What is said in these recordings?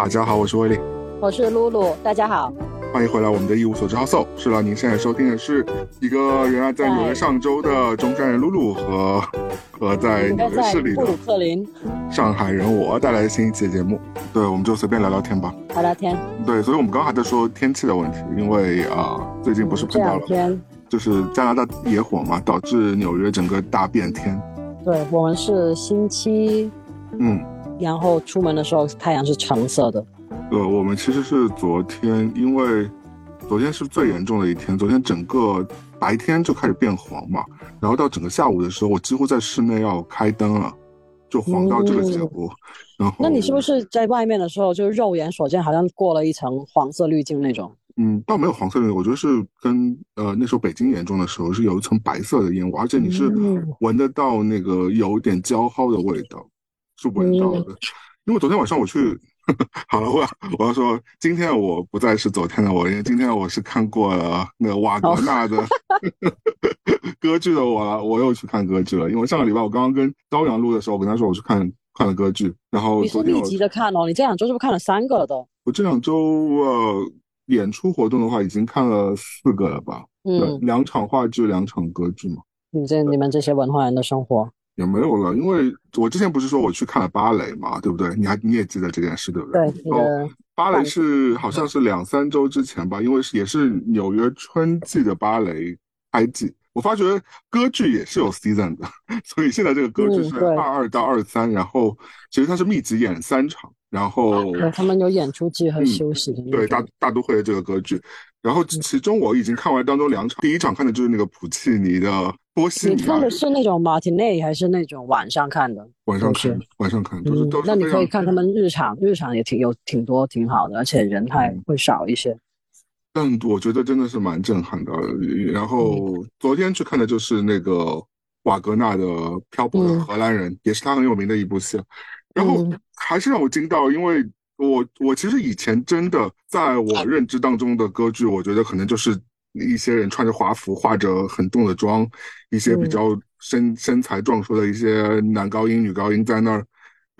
大家好，我是威利，我是露露，大家好，欢迎回来我们的一无所知 House。是了，您现在收听的是一个原来在纽约上周的中山人露露和和在纽约市里的布鲁克林上海人我带来的新一期的节目。对，我们就随便聊聊天吧。聊聊天。对，所以我们刚刚还在说天气的问题，因为啊、最近不是碰到了天，就是加拿大野火嘛，导致纽约整个大变天。对我们是星期，嗯，然后出门的时候太阳是橙色的，呃，我们其实是昨天，因为昨天是最严重的一天，昨天整个白天就开始变黄嘛，然后到整个下午的时候，我几乎在室内要开灯了，就黄到这个结果。然后，那你是不是在外面的时候，就是肉眼所见好像过了一层黄色滤镜那种？嗯，倒没有黄色的，我觉得是跟呃那时候北京严重的时候是有一层白色的烟雾，而且你是嗯闻得到那个有点焦蒿的味道，是闻到的。因为昨天晚上我去，好了，我要我要说，今天我不再是昨天的我，因为今天我是看过了那个瓦格纳的 歌剧的我了，我又去看歌剧了。因为上个礼拜我刚刚跟朝阳录的时候，我跟他说我去看看了歌剧，然后你是昨天我密集的看哦，你这两周是不是看了三个了都？我这两周呃演出活动的话，已经看了四个了吧？嗯，两场话剧，两场歌剧嘛，你这你们这些文化人的生活，也没有了。因为我之前不是说我去看了芭蕾嘛，对不对？你还你也记得这件事，对不对？对你的芭蕾是好像是两三周之前吧，因为是也是纽约春季的芭蕾开季。我发觉歌剧也是有 season 的，所以现在这个歌剧是二二到二三，然后其实它是密集演三场，然后对他们有演出季和嗯休息对大。大都会的这个歌剧，然后其中我已经看完当中两场，第一场看的就是那个普契尼的《波西米亚你看的》，是那种 matinee 还是那种晚上看的？晚上看，晚上看，都是都，那你可以看他们日常，日常也挺有挺多挺好的，而且人还嗯会少一些。但我觉得真的是蛮震撼的。然后嗯昨天去看的就是那个瓦格纳的《漂泊的嗯荷兰人》，也是他很有名的一部戏。然后嗯还是让我惊到，因为我我其实以前真的在我认知当中的歌剧，我觉得可能就是一些人穿着华服，化着很重的妆，一些比嗯较身身材壮硕的一些男高音、女高音在那儿。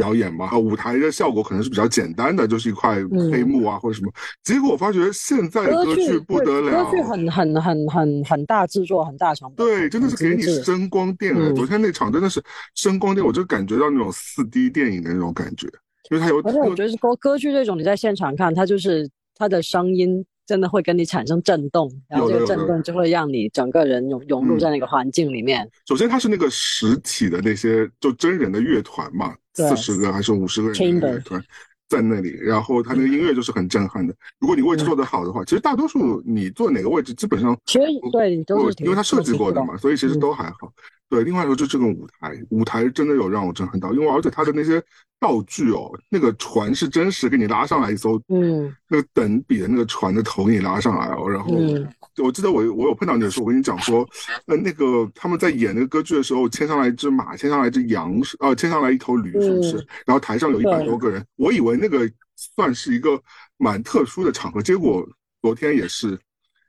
表演嘛，啊，舞台的效果可能是比较简单的，就是一块嗯黑幕啊、或者什么。结果我发觉现在的歌剧不得了，歌剧很很很很很大制作，很大成本。对，真的是给你声光电昨天那场真的是声光电，我就感觉到那种四 D 电影的那种感觉，因为它有，而且我觉得歌歌剧这种，你在现场看，它就是它的声音真的会跟你产生震动，然后这个震动就会让你整个人融融入嗯在那个环境里面。首先它是那个实体的那些就真人的乐团嘛，对四十个还是五十个人的乐团在那里，然后他那个音乐就是很震撼的。如果你位置做得好的话，其实大多数你坐哪个位置基本上其实对你都是因为他设计过的嘛，所以其实嗯都还好。对，另外说就这个舞台，舞台真的有让我震撼到，因为而且它的那些道具哦，那个船是真实给你拉上来一艘，嗯那个等比的那个船的头给你拉上来哦，然后嗯我记得我我有碰到你的时候，我跟你讲说，呃，那个他们在演那个歌剧的时候，牵上来一只马，牵上来一只羊，是呃，牵上来一头驴，是不是？嗯然后台上有一百对多个人，我以为那个算是一个蛮特殊的场合，结果昨天也是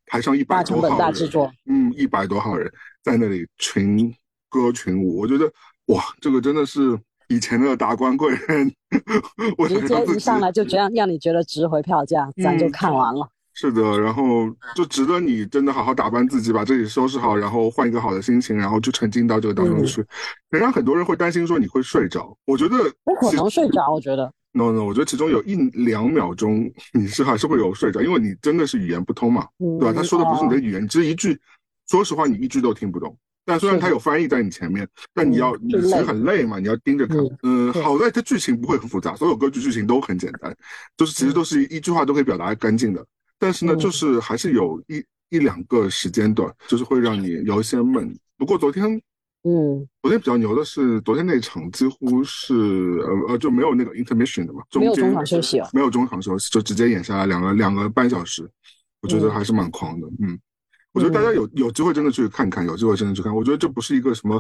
台上一百大成本多号人，大制作。嗯，一百多号人在那里群歌群舞，我觉得哇，这个真的是以前的达官贵人，我直接一上来就这样让你觉得值回票价，咱就嗯看完了。是的，然后就值得你真的好好打扮自己，把自己收拾好，然后换一个好的心情，然后就沉浸到这个当中嗯去。仍然很多人会担心说你会睡着，我觉得不可能睡着，我觉得。no no，我觉得其中有一两秒钟你是还是会有睡着，因为你真的是语言不通嘛，嗯，对吧？他说的不是你的哦语言，你只是一句，说实话你一句都听不懂。但虽然它有翻译在你前面，但你要你其实很累嘛，你要盯着看。嗯，好在它剧情不会很复杂，所有歌剧剧情都很简单，就是其实都是一句话都可以表达干净的。但是呢，嗯就是还是有一一两个时间段，就是会让你有一些闷。不过昨天嗯，昨天比较牛的是，昨天那场几乎是呃呃就没有那个 intermission 的嘛，间没有中场休息哦没有中场休息，就直接演下来两个两个半小时，我觉得嗯还是蛮狂的，嗯。我觉得大家有有机会真的去看看，有机会真的去看。我觉得这不是一个什么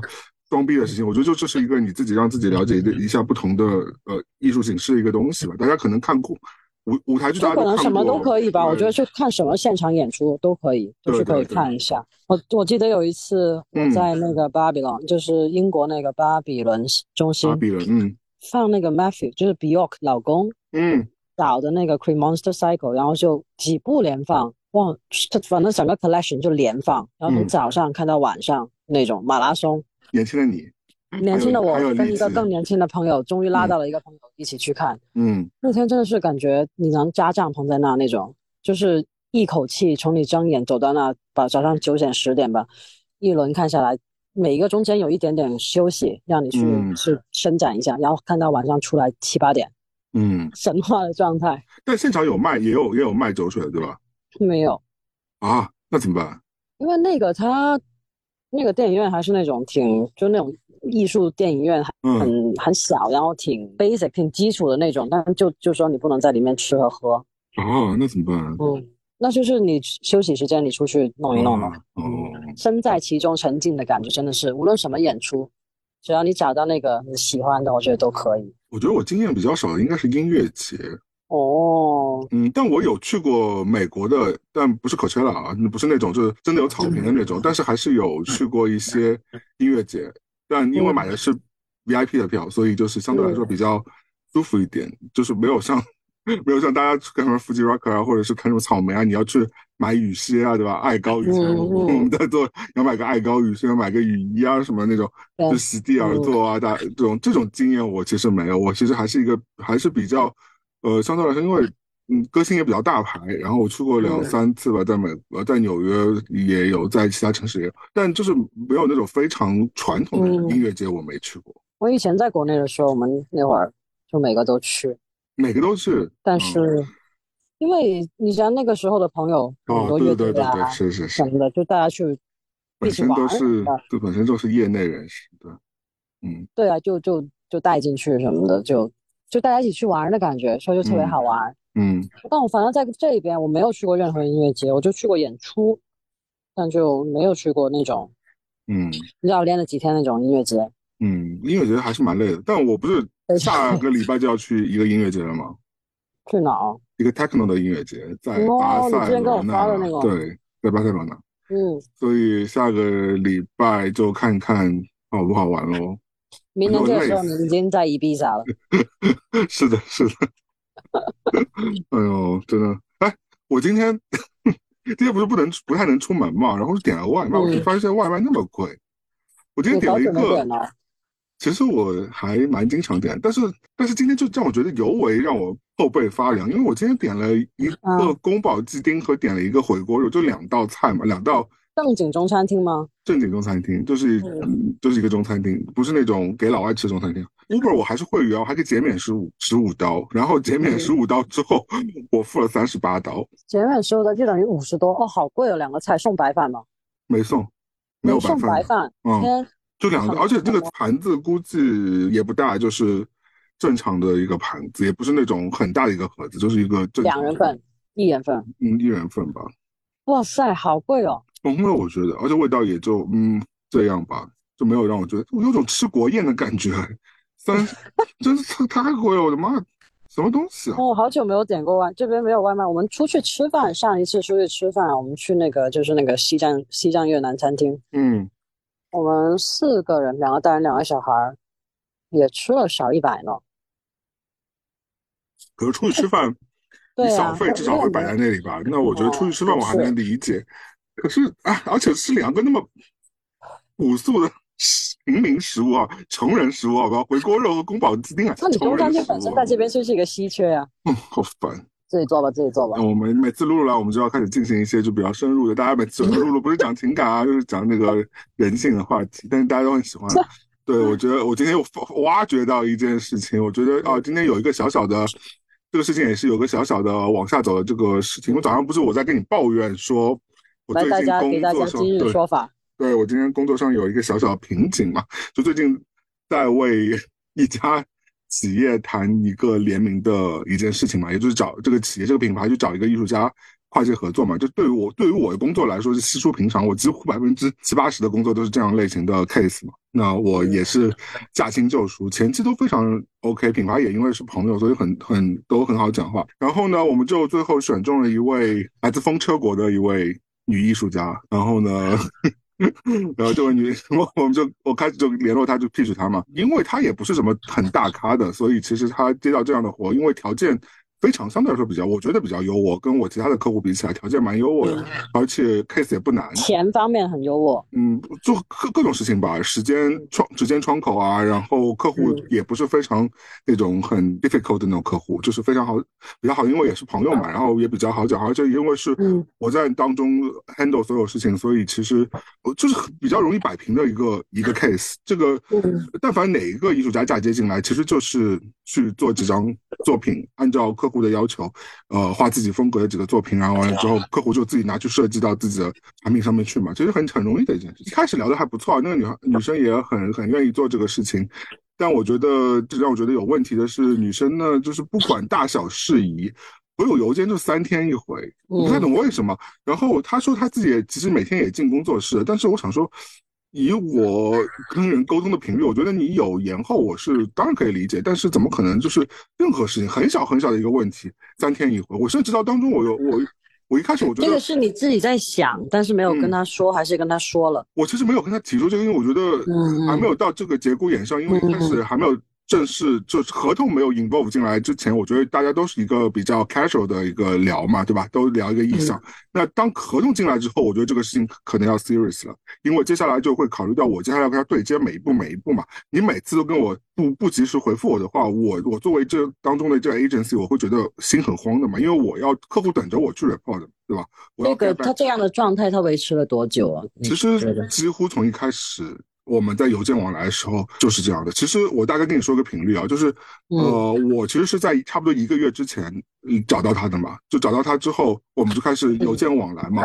装逼的事情，我觉得就这是一个你自己让自己了解一一下不同的呃艺术形式的一个东西吧。大家可能看过舞舞台剧，大家可能什么都可以吧。我觉得对去看什么现场演出都可以，都是可以看一下。我我记得有一次我嗯在那个巴比伦，就是英国那个巴比伦中心巴比伦，嗯放那个 Matthew，就是 Bjork 老公嗯导的那个 Cream Monster Cycle，然后就几部连放，哇，反正整个 collection 就连放，然后从早上看到晚上那种马拉松。年轻的你，年轻的我跟一个更更年轻的朋友，终于拉到了一个朋友一起去看。嗯，那天真的是感觉你能扎帐篷在那那种，就是一口气从你睁眼走到那，把早上九点十点吧，一轮看下来。每一个中间有一点点休息，让你去去伸展一下，然后看到晚上出来七八点，嗯，神话的状态。但现场有卖，也有也有卖酒水的，对吧？没有啊，那怎么办？因为那个他那个电影院还是那种挺就那种艺术电影院，很很小，然后挺 basic 挺基础的那种，但就就说你不能在里面吃和喝。哦，那怎么办？嗯。那就是你休息时间，你出去弄一弄嘛。哦，身在其中沉浸的感觉真的是，无论什么演出，只要你找到那个你喜欢的，我觉得都可以。我觉得我经验比较少的应该是音乐节。哦，嗯，但我有去过美国的，但不是 Coachella 啊，不是那种就是真的有草坪的那种，但是还是有去过一些音乐节。但因为买的是 VIP 的票，所以就是相对来说比较舒服一点，就是没有像。没有像大家去看什么 Fuji Rock 啊，或者是看什么草莓啊，你要去买雨靴啊，对吧？爱高雨靴，我们在做要买个爱高雨靴，要买个雨衣啊什么那种，就席地而坐啊，大这种这种经验我其实没有，我其实还是一个还是比较，呃，相对来说，因为嗯歌星也比较大牌，然后我去过两三次吧，在美国，在纽约也有，在其他城市也有，但就是没有那种非常传统的音乐节，我没去过。我以前在国内的时候，我们那会儿就每个都去。每个都去，但是，因为你像那个时候的朋友很多乐队啊，是是是什么的，就大家去本身都是，就本身就是业内人士，对，嗯，对啊，就就就带进去什么的，就就大家一起去玩的感觉，所以就特别好玩。嗯，但我反正在这边我没有去过任何音乐节，我就去过演出，但就没有去过那种，嗯，你知道练了几天那种音乐节。嗯，音乐节还是蛮累的，但我不是下个礼拜就要去一个音乐节了吗？去哪？一个 techno 的音乐节，在巴塞罗那。对，在巴塞罗那。嗯。所以下个礼拜就看看好不好玩喽。明年这个时候你已经在伊比萨了。是的，是的。哎呦，真的！哎，我今天今 天不是不能不太能出门嘛，然后点了外卖，我就发现外卖那么贵。我今天点了一个。其实我还蛮经常点，但是但是今天就让我觉得尤为让我后背发凉，因为我今天点了一个宫保鸡丁和点了一个回锅肉，就两道菜嘛，两道正经中餐厅吗？正经中餐厅就是就是一个中餐厅，不是那种给老外吃的中餐厅。Uber 我还是会员，我还可以减免十五十五刀，然后减免十五刀之后，我付了三十八刀，减免十五刀就等于五十多哦，好贵哦，两个菜送白饭吗？没送，没有送白饭，嗯。就两个，而且这个盘子估计也不大，就是正常的一个盘子，也不是那种很大的一个盒子，就是一个正两人份、一人份，嗯，一人份吧。哇塞，好贵哦！疯了，我觉得，而且味道也就嗯这样吧，就没有让我觉得我有种吃国宴的感觉。三，真是太贵了，我的妈，什么东西啊？哦，好久没有点过外，这边没有外卖。我们出去吃饭，上一次出去吃饭，我们去那个就是那个西藏西藏越南餐厅，嗯。我们四个人，两个大人，两个小孩，也吃了少一百呢。可是出去吃饭，你小费至少会摆在那里吧？那我觉得出去吃饭我还能理解。可是啊，而且是两个那么朴素的平民食物啊，穷人食物，好吧？回锅肉和宫保鸡丁啊，那你中餐厅本身在这边就是一个稀缺呀。嗯，好烦。自己做吧，自己做吧。我们每次录入来，我们就要开始进行一些就比较深入的。大家每次录了不是讲情感啊，就是讲那个人性的话题，但是大家都很喜欢。对，我觉得我今天又挖掘到一件事情，我觉得啊，今天有一个小小的这个事情，也是有个小小的往下走的这个事情。我早上不是我在跟你抱怨说，我最近工作上对，对我今天工作上有一个小小的瓶颈嘛，就最近在为 一家。企业谈一个联名的一件事情嘛，也就是找这个企业这个品牌去找一个艺术家跨界合作嘛。就对于我对于我的工作来说是稀疏平常，我几乎百分之七八十的工作都是这样类型的 case 嘛。那我也是驾轻就熟，前期都非常 OK，品牌也因为是朋友，所以很很都很好讲话。然后呢，我们就最后选中了一位来自风车国的一位女艺术家。然后呢。然后这位女，我我们就我开始就联络她，就 pitch 她嘛，因为她也不是什么很大咖的，所以其实她接到这样的活，因为条件非常相对来说比较，我觉得比较优渥，跟我其他的客户比起来，条件蛮优渥的，而且 case 也不难，钱方面很优渥，嗯，就各各种事情吧，时间窗时间窗口啊，然后客户也不是非常那种很 difficult 的那种客户，就是非常好，比较好，因为也是朋友嘛，然后也比较好讲，而且因为是我在当中 handle 所有事情，所以其实就是比较容易摆平的一个一个 case。这个，但凡哪一个艺术家嫁接进来，其实就是去做几张作品，按照客户的要求，呃，画自己风格的几个作品，然后完了之后，客户就自己拿去设计到自己的产品上面去嘛，其实很很容易的一件事。一开始聊的还不错，那个女孩女生也很很愿意做这个事情，但我觉得这让我觉得有问题的是，女生呢就是不管大小事宜，所有邮件就三天一回，不太懂为什么。然后她说她自己其实每天也进工作室，但是我想说。以我跟人沟通的频率，我觉得你有延后，我是当然可以理解。但是怎么可能就是任何事情很小很小的一个问题，三天一回？我甚至到当中，我有我我一开始我觉得这个是你自己在想，但是没有跟他说，还是跟他说了？我其实没有跟他提出这个，因为我觉得还没有到这个节骨眼上，因为一开始还没有。正式就是合同没有 involve 进来之前，我觉得大家都是一个比较 casual 的一个聊嘛，对吧？都聊一个意向。那当合同进来之后，我觉得这个事情可能要 serious 了，因为接下来就会考虑到我接下来要跟他对接每一步每一步嘛。你每次都跟我不不及时回复我的话，我我作为这当中的这个 agency，我会觉得心很慌的嘛，因为我要客户等着我去 report，对吧？那个他这样的状态，他维持了多久啊？其实几乎从一开始。我们在邮件往来的时候就是这样的。其实我大概跟你说个频率啊，就是，呃，我其实是在差不多一个月之前找到他的嘛，就找到他之后，我们就开始邮件往来嘛。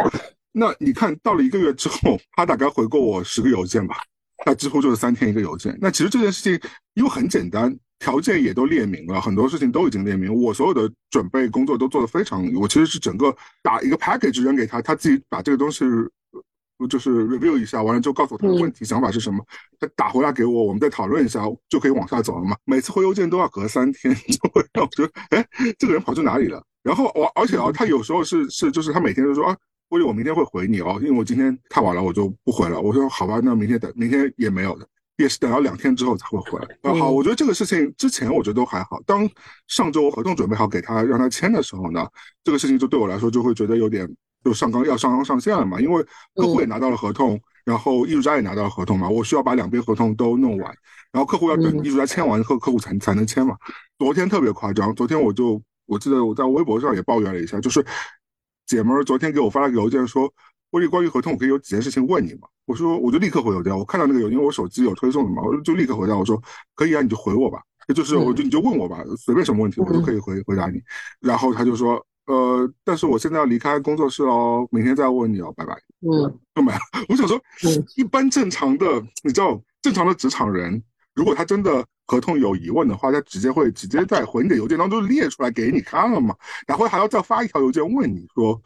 那你看到了一个月之后，他大概回过我十个邮件吧，那几乎就是三天一个邮件。那其实这件事情因为很简单，条件也都列明了，很多事情都已经列明，我所有的准备工作都做得非常，我其实是整个打一个 package 扔给他，他自己把这个东西。就是 review 一下，完了之后告诉我他的问题想法是什么，他打回来给我，我们再讨论一下，就可以往下走了嘛。每次回邮件都要隔三天，就会让我觉得，哎，这个人跑去哪里了？然后我而且啊，他有时候是是就是他每天就说啊，估计我明天会回你哦，因为我今天太晚了，我就不回了。我说好吧，那明天等，明天也没有的，也是等到两天之后才会回来。啊，好，我觉得这个事情之前我觉得都还好。当上周合同准备好给他让他签的时候呢，这个事情就对我来说就会觉得有点。就上纲要上纲上线了嘛，因为客户也拿到了合同，然后艺术家也拿到了合同嘛，我需要把两边合同都弄完，然后客户要等艺术家签完后，客户才才能签嘛。昨天特别夸张，昨天我就我记得我在微博上也抱怨了一下，就是姐们儿昨天给我发了个邮件说，威利关于合同，我可以有几件事情问你嘛？我说我就立刻回邮件，我看到那个邮件，我手机有推送的嘛，我就立刻回答我说可以啊，你就回我吧，就是我就你就问我吧，随便什么问题我都可以回回答你。然后他就说。呃，但是我现在要离开工作室哦，明天再问你哦，拜拜。嗯，就 没了。我想说，一般正常的，你知道，正常的职场人，如果他真的合同有疑问的话，他直接会直接在回你的邮件当中列出来给你看了嘛，然后还要再发一条邮件问你说，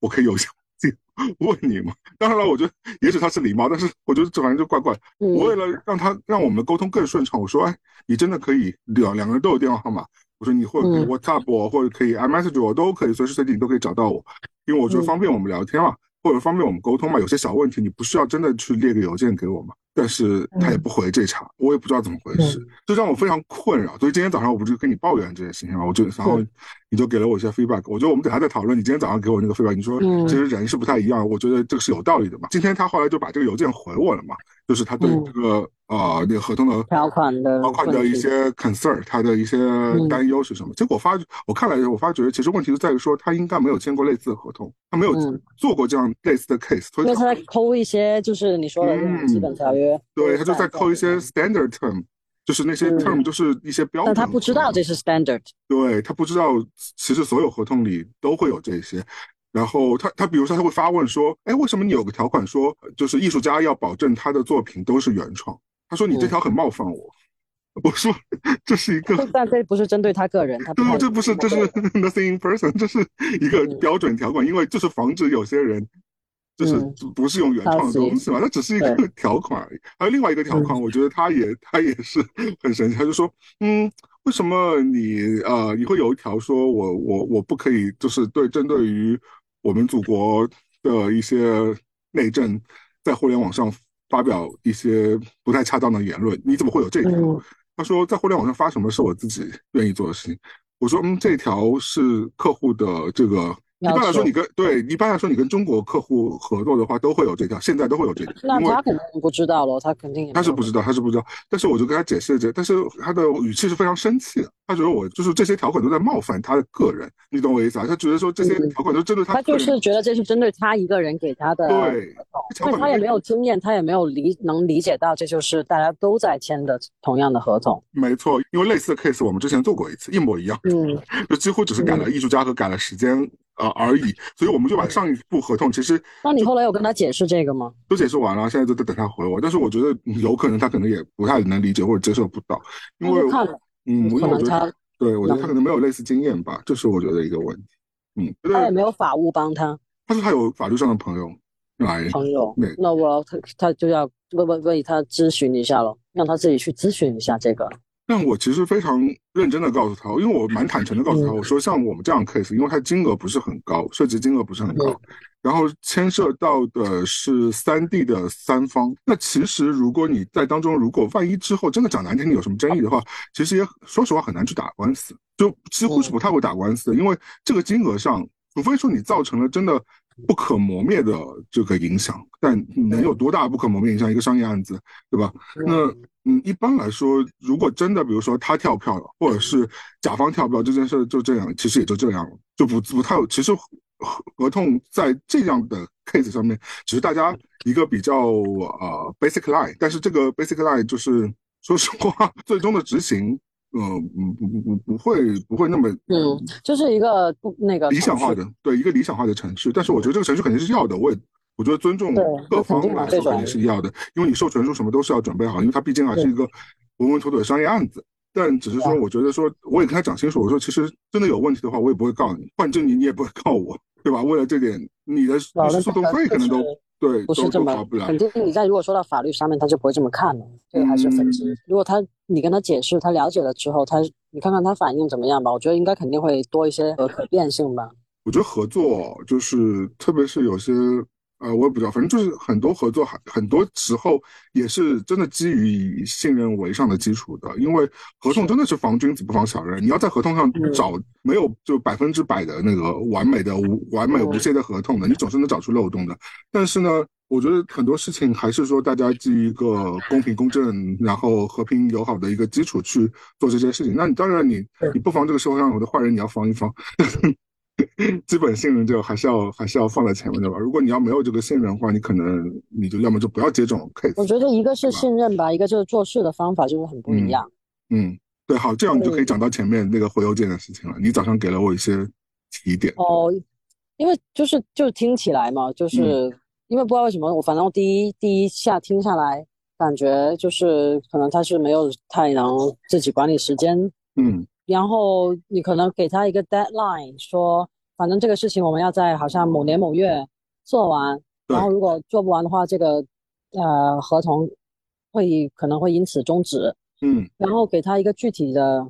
我可以有 问你吗？当然了，我觉得也许他是礼貌，但是我觉得这反正就怪怪。我为了让他让我们的沟通更顺畅，我说，哎，你真的可以两两个人都有电话号码。我说你或者可以 WhatsApp 我，或者可以 iMessage 我，都可以随时随地你都可以找到我，因为我觉得方便我们聊天嘛，或者方便我们沟通嘛。有些小问题你不需要真的去列个邮件给我嘛。但是他也不回这茬，我也不知道怎么回事，就让我非常困扰。所以今天早上我不是跟你抱怨这件事情嘛，我就然后你就给了我一些 feedback。我觉得我们等下再讨论。你今天早上给我那个 feedback，你说其实人是不太一样，我觉得这个是有道理的嘛。今天他后来就把这个邮件回我了嘛，就是他对这个。啊，那个合同的条款的条款的一些 concern，他的一些担忧是什么？结果发我看了，我发觉其实问题就在于说，他应该没有签过类似的合同，他没有做过这样类似的 case，所以他在抠一些就是你说的基本条约，对他就在扣一些 standard term，就是那些 term 就是一些标准，但他不知道这是 standard，对他不知道，其实所有合同里都会有这些。然后他他比如说他会发问说，哎，为什么你有个条款说，就是艺术家要保证他的作品都是原创？他说：“你这条很冒犯我。”我说：“这是一个，但这不是针对他个人，他对，这不是，这是 nothing person，这是一个标准条款，因为就是防止有些人就是不是用原创的东西嘛，它只是一个条款而已。还有另外一个条款，我觉得他也他也是 很神奇，他就说：嗯，为什么你呃你会有一条说我我我不可以就是对针对于我们祖国的一些内政在互联网上。”发表一些不太恰当的言论，你怎么会有这条？他说，在互联网上发什么是我自己愿意做的事情。我说嗯，这条是客户的这个。一般来说，你跟对一般来说，你跟中国客户合作的话，都会有这条，现在都会有这条。那他可能不知道了，他肯定他是不知道，他是不知道。但是我就跟他解释这，但是他的语气是非常生气的，他觉得我就是这些条款都在冒犯他的个人，你懂我意思啊？他觉得说这些条款都针对他，他就是觉得这是针对他一个人给他的。对，因为他也没有经验，他也没有理能理解到这就是大家都在签的同样的合同。没错，因为类似的 case 我们之前做过一次，一模一样，嗯，就几乎只是改了艺术家和改了时间。啊而已，所以我们就把上一部合同其实，那你后来有跟他解释这个吗？都解释完了，现在就在等他回我。但是我觉得有可能他可能也不太能理解或者接受不到，因为嗯，因为我觉得对我觉得他可能没有类似经验吧，这是我觉得一个问题。嗯，他也没有法务帮他，他说他有法律上的朋友来朋友，那我他他就要问问问他咨询一下了，让他自己去咨询一下这个。但我其实非常认真的告诉他，因为我蛮坦诚的告诉他，我说像我们这样 case，因为它金额不是很高，涉及金额不是很高，然后牵涉到的是三 D 的三方。那其实如果你在当中，如果万一之后真的讲难听，你有什么争议的话，其实也说实话很难去打官司，就几乎是不太会打官司的，因为这个金额上，除非说你造成了真的不可磨灭的这个影响，但能有多大不可磨灭影响？一个商业案子，对吧？那。嗯，一般来说，如果真的，比如说他跳票了，或者是甲方跳票，这件事就这样，其实也就这样了，就不不太。其实合同在这样的 case 上面，只是大家一个比较呃 basic line，但是这个 basic line 就是说实话，最终的执行，嗯嗯不不不不会不会那么嗯，就是一个那个理想化的，对一个理想化的程序。但是我觉得这个程序肯定是要的，我也。我觉得尊重各方来说肯定是要的，因为你授权书什么都是要准备好，因为它毕竟还是一个稳稳妥妥的商业案子。但只是说，我觉得说，我也跟他讲清楚，我说其实真的有问题的话，我也不会告你，换证你你也不会告我，对吧？为了这点，你的诉讼费可能都对，不是这么肯定。你在如果说到法律上面，他就不会这么看了，这个还是分支。如果他你跟他解释，他了解了之后，他你看看他反应怎么样吧？我觉得应该肯定会多一些可变性吧。我觉得合作就是，特别是有些。呃，我也不知道，反正就是很多合作，很很多时候也是真的基于以信任为上的基础的，因为合同真的是防君子不防小人，你要在合同上找没有就百分之百的那个完美的无完美无懈的合同的，你总是能找出漏洞的。但是呢，我觉得很多事情还是说大家基于一个公平公正，然后和平友好的一个基础去做这些事情。那你当然你你不防这个社会上有的坏人，你要防一防。基本信任就还是要还是要放在前面的吧。如果你要没有这个信任的话，你可能你就要么就不要接这种 case。我觉得一个是信任吧，一个就是做事的方法就是很不一样。嗯，对，好，这样你就可以讲到前面那个回邮件的事情了。你早上给了我一些提点哦，因为就是就听起来嘛，就是因为不知道为什么，我反正我第一第一下听下来，感觉就是可能他是没有太能自己管理时间。嗯。然后你可能给他一个 deadline，说反正这个事情我们要在好像某年某月做完，然后如果做不完的话，这个呃合同会可能会因此终止。嗯，然后给他一个具体的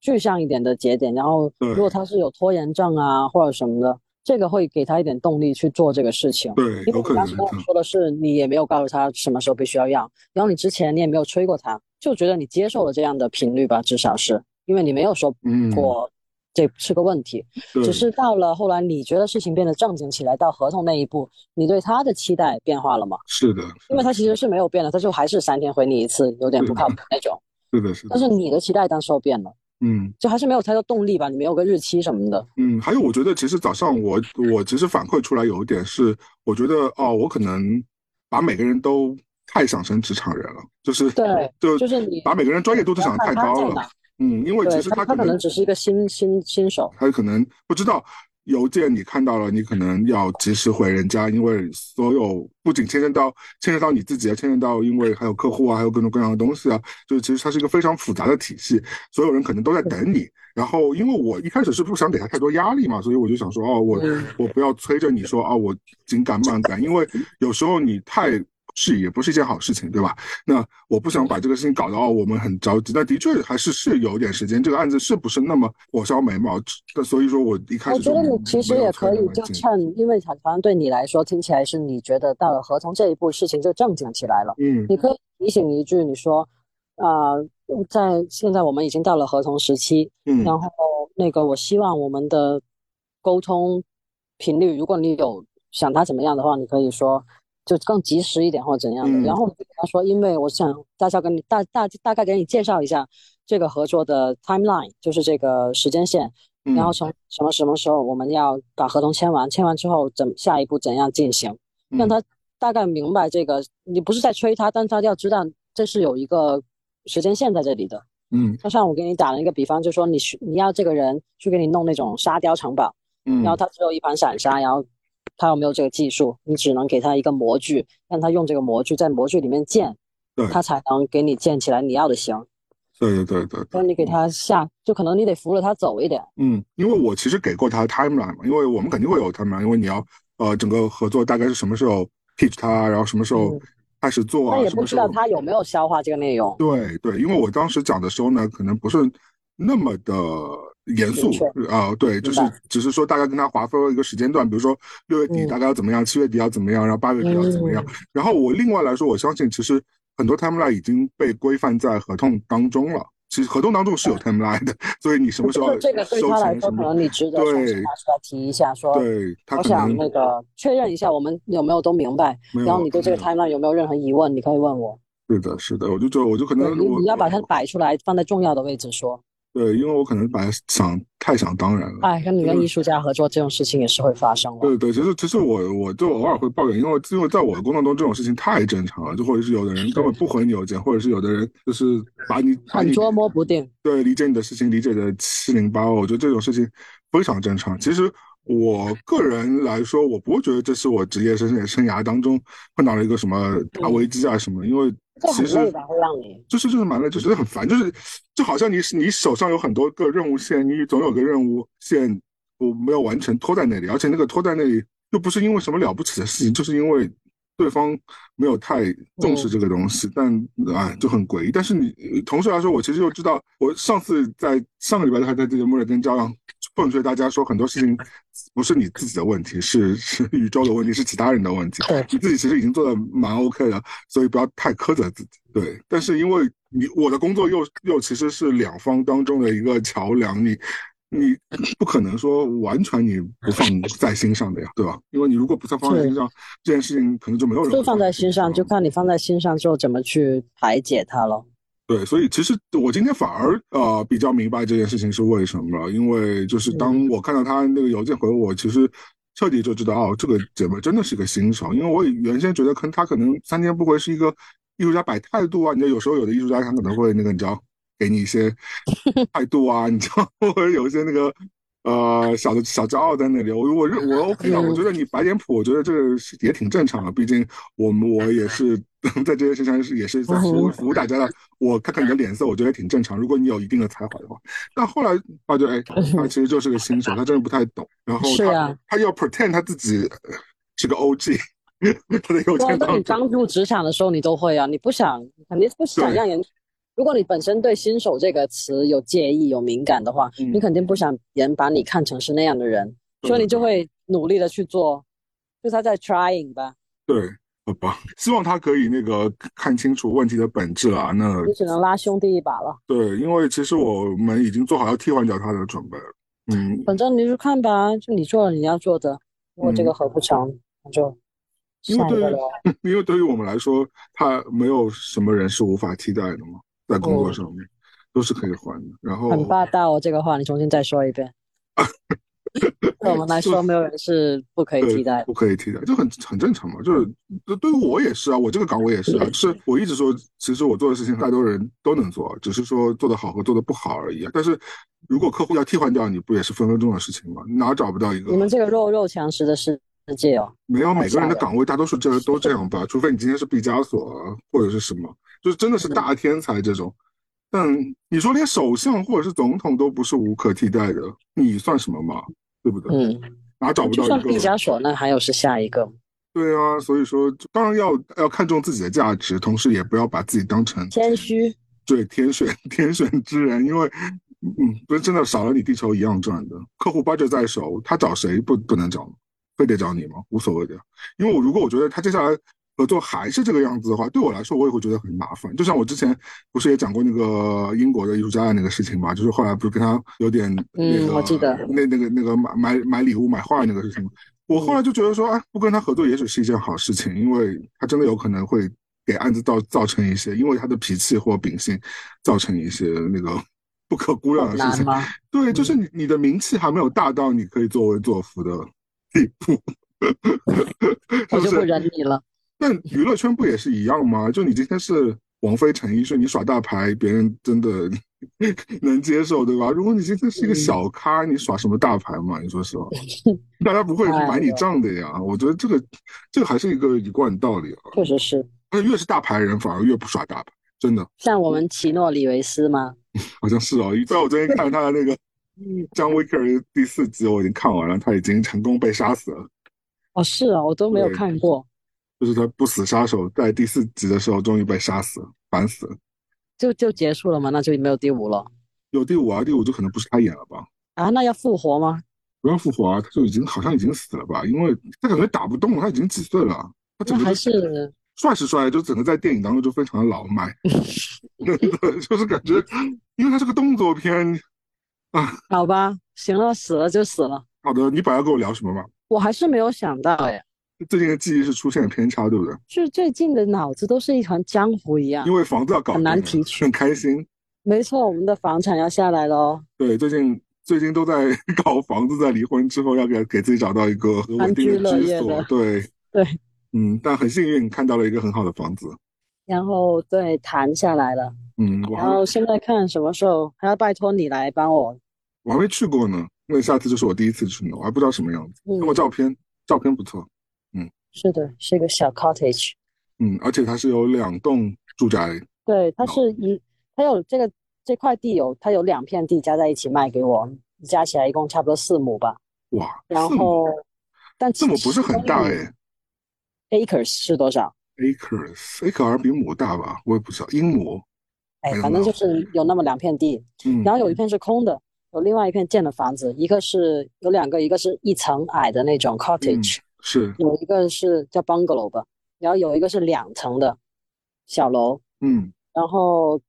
具象一点的节点，然后如果他是有拖延症啊或者什么的，这个会给他一点动力去做这个事情。对，因为刚才说的是你也没有告诉他什么时候必须要要，然后你之前你也没有催过他，就觉得你接受了这样的频率吧，至少是。因为你没有说过这是个问题，只是到了后来你觉得事情变得正经起来，到合同那一步，你对他的期待变化了吗？是的，因为他其实是没有变的，他就还是三天回你一次，有点不靠谱那种。是的，是的。但是你的期待当时候变了，嗯，就还是没有太多动力吧？你没有个日期什么的。嗯，还有我觉得其实早上我我其实反馈出来有一点是，我觉得哦，我可能把每个人都太想成职场人了，就是对，就就是你把每个人专业度都想太高了。嗯，因为其实他可能只是一个新新新手，他可能不知道邮件你看到了，你可能要及时回人家，因为所有不仅牵涉到牵涉到你自己啊，牵涉到因为还有客户啊，还有各种各样的东西啊，就是其实它是一个非常复杂的体系，所有人可能都在等你。然后因为我一开始是不想给他太多压力嘛，所以我就想说，哦，我我不要催着你说啊，我紧赶慢赶，因为有时候你太。是也不是一件好事情，对吧？那我不想把这个事情搞到我们很着急。但的确还是是有点时间，这个案子是不是那么火烧眉毛？所以说我一开始我觉得你其实也可以就趁，因为好像对你来说听起来是你觉得到了合同这一步，事情就正经起来了。嗯，你可以提醒一句，你说，啊，在现在我们已经到了合同时期，嗯，然后那个我希望我们的沟通频率，如果你有想他怎么样的话，你可以说就更及时一点或者怎样的。嗯然后我就跟他说，因为我想大家跟你大大大概给你介绍一下这个合作的 timeline，就是这个时间线。嗯然后从什么什么时候我们要把合同签完，签完之后怎下一步怎样进行，让嗯他大概明白这个。你不是在催他，但他要知道这是有一个时间线在这里的。嗯就像我给你打了一个比方，就说你需你要这个人去给你弄那种沙雕城堡，嗯，然后他只有一盘散沙，然后他有没有这个技术，你只能给他一个模具，让他用这个模具在模具里面建对，他才能给你建起来你要的型。对对对对那你给他下，就可能你得扶着他走一点。嗯，因为我其实给过他 timeline 嘛，因为我们肯定会有 timeline，因为你要呃整个合作大概是什么时候 pitch 他，然后什么时候嗯开始做啊，那也不知道他有没有消化这个内容。对对，因为我当时讲的时候呢，可能不是那么的严肃啊、对，就是只是说大概跟他划分了一个时间段，比如说六月底嗯大概要怎么样，七月底要怎么样，然后八月底要怎么样。然后我另外来说，我相信其实很多 timeline 已经被规范在合同当中了。其实合同当中是有 timeline 的，所以你什么时候这个对收他来说，钱可能你值得对拿出来提一下，说对他可我想能那个确认一下，我们有没有都明白。然后你对这个 timeline 有没有任何疑问，你可以问我。是的，是的，我就觉得我就可能我你要把它摆出来，放在重要的位置说。对，因为我可能把它想太想当然了。哎，跟你跟艺术家合作这种事情也是会发生的。对对，其实其实我我就偶尔会抱怨，因为因为在我的工作中这种事情太正常了，就或者是有的人根本不回你邮件，或者是有的人就是把你把你很捉摸不定。对理解你的事情理解的七零八落，我觉得这种事情非常正常。其实我个人来说，我不会觉得这是我职业生涯生涯当中碰到了一个什么大危机啊什么，因为这其实很累的，会让你。就是就是蛮累，就觉得很烦，就是就好像你你手上有很多个任务线，你总有个任务线我没有完成拖在那里，而且那个拖在那里又不是因为什么了不起的事情，就是因为对方没有太重视这个东西，但啊就很诡异。但是你同时来说，我其实又知道，我上次在上个礼拜还在这节目里跟朝阳奉劝大家说，很多事情不是你自己的问题，是 是宇宙的问题，是其他人的问题。对你自己其实已经做的蛮 OK 的，所以不要太苛责自己。对，但是因为你我的工作又又其实是两方当中的一个桥梁，你你不可能说完全你不放在心上的呀，对吧？因为你如果不再放在心上，这件事情可能就没有人会就放在心上，就看你放在心上之后怎么去排解它了。对，所以其实我今天反而呃比较明白这件事情是为什么了，因为就是当我看到他那个邮件回我，其实彻底就知道哦，这个姐妹真的是个新手，因为我原先觉得可能他可能三天不回是一个艺术家摆态度啊，你知道有时候有的艺术家他可能会那个你知道给你一些态度啊，你知道或者有一些那个。呃，小的小骄傲在那里，我我认我 OK 的，我觉得你摆点谱，我觉得这个是也挺正常的。毕竟我们我也是 在这些事情上是也是在服务服务大家的，我看看你的脸色，我觉得也挺正常。如果你有一定的才华的话，但后来发觉，哎，他其实就是个新手，他真的不太懂。然后他、是啊他要 pretend 他自己是个 OG，他的有对啊，件当，当你刚入职场的时候，你都会啊，你不想，肯定不想对让人。如果你本身对“新手”这个词有介意、有敏感的话，嗯你肯定不想别人把你看成是那样的人，对所以你就会努力的去做，就他在 trying 吧，对，好吧，希望他可以那个看清楚问题的本质啊。那你只能拉兄弟一把了。对，因为其实我们已经做好要替换掉他的准备了。嗯，反正你就看吧，就你做了你要做的，如果这个嗯合不成，那就。因为对于我们来说，他没有什么人是无法替代的嘛，在工作嗯上面、都是可以换的。然后很霸道哦，这个话你重新再说一遍。对我们来说，没有人是不可以替代的。不可以替代，就很很正常嘛。就是对对于我也是啊，我这个岗位也是啊。是我一直说，其实我做的事情大多人都能做，只是说做得好和做得不好而已啊。但是如果客户要替换掉你，不也是分分钟的事情吗？哪找不到一个你？们这个弱肉强食的世界哦，没有每个人的岗位大多数这都这样吧，除非你今天是毕加索啊，或者是什么，就是真的是大天才这种。但你说连首相或者是总统都不是无可替代的，你算什么嘛？对不对？嗯，哪找不到一个？毕加索，那还有是下一个对啊，所以说当然要要看重自己的价值，同时也不要把自己当成谦虚。对天选 天选之人，因为嗯，不是真的少了你地球一样转的。客户 budget 在手，他找谁不不能找？非得找你吗？无所谓的。因为我如果我觉得他接下来合作还是这个样子的话，对我来说我也会觉得很麻烦。就像我之前不是也讲过那个英国的艺术家的那个事情嘛，就是后来不是跟他有点那个我记得那那个那个买买买礼物买画那个事情嘛，我后来就觉得说，哎，不跟他合作也许是一件好事情，因为他真的有可能会给案子造造成一些，因为他的脾气或秉性造成一些那个 不可估量的事情。对，就是你你的名气还没有大到你可以作威作福的地步，我就不？忍你了。但娱乐圈不也是一样吗？就你今天是王菲、陈奕迅，你耍大牌，别人真的 能接受，对吧？如果你今天是一个小咖，你耍什么大牌嘛？你说实话，大家不会买你账的呀。我觉得这个这个还是一个一贯道理啊。确实是，而且越是大牌人，反而越不耍大牌，真的像我们奇诺里维斯吗？好像是哦。在我昨天看他的那个《John Wick》第四集，我已经看完了，他已经成功被杀死了。哦，是啊，我都没有看过，就是他不死杀手在第四集的时候终于被杀死了，烦死了。就就结束了吗？那就没有第五了有第五啊，第五就可能不是他演了吧？啊？那要复活吗？不要复活啊，他就已经好像已经死了吧？因为他感觉打不动了，他已经几岁了？他整个是帅是帅，就整个在电影当中就非常的老迈，就是感觉，因为他是个动作片啊。好吧，行了，死了就死了。好的，你本来要跟我聊什么吗？我还是没有想到哎，最近的记忆是出现了偏差，对不对？就是最近的脑子都是一团浆糊一样因。为房子要搞很难提取很开心。没错，我们的房产要下来喽。对，最近最近都在 搞房子，在离婚之后要给给自己找到一个稳定的居所。对，对，嗯，但很幸运看到了一个很好的房子。然后对谈下来了，嗯，然后现在看什么时候还要拜托你来帮我。我还没去过呢，因为下次就是我第一次去呢，我还不知道什么样子。嗯看过照片，照片不错。是的，是一个小 cottage。嗯，而且它是有两栋住宅。对，它是一，它有这个这块地有，它有两片地加在一起卖给我，加起来一共差不多四亩吧。哇，然后，但字母不是很大哎哎，acres 是多少？，acres，acre 比亩大吧？我也不知道，英亩。哎反正就是有那么两片地，嗯，然后有一片是空的，有另外一片建的房子，一个是有两个，一个是一层矮的那种 cottage，、是，有一个是叫 bungalow 吧，然后有一个是两层的小楼，嗯。然后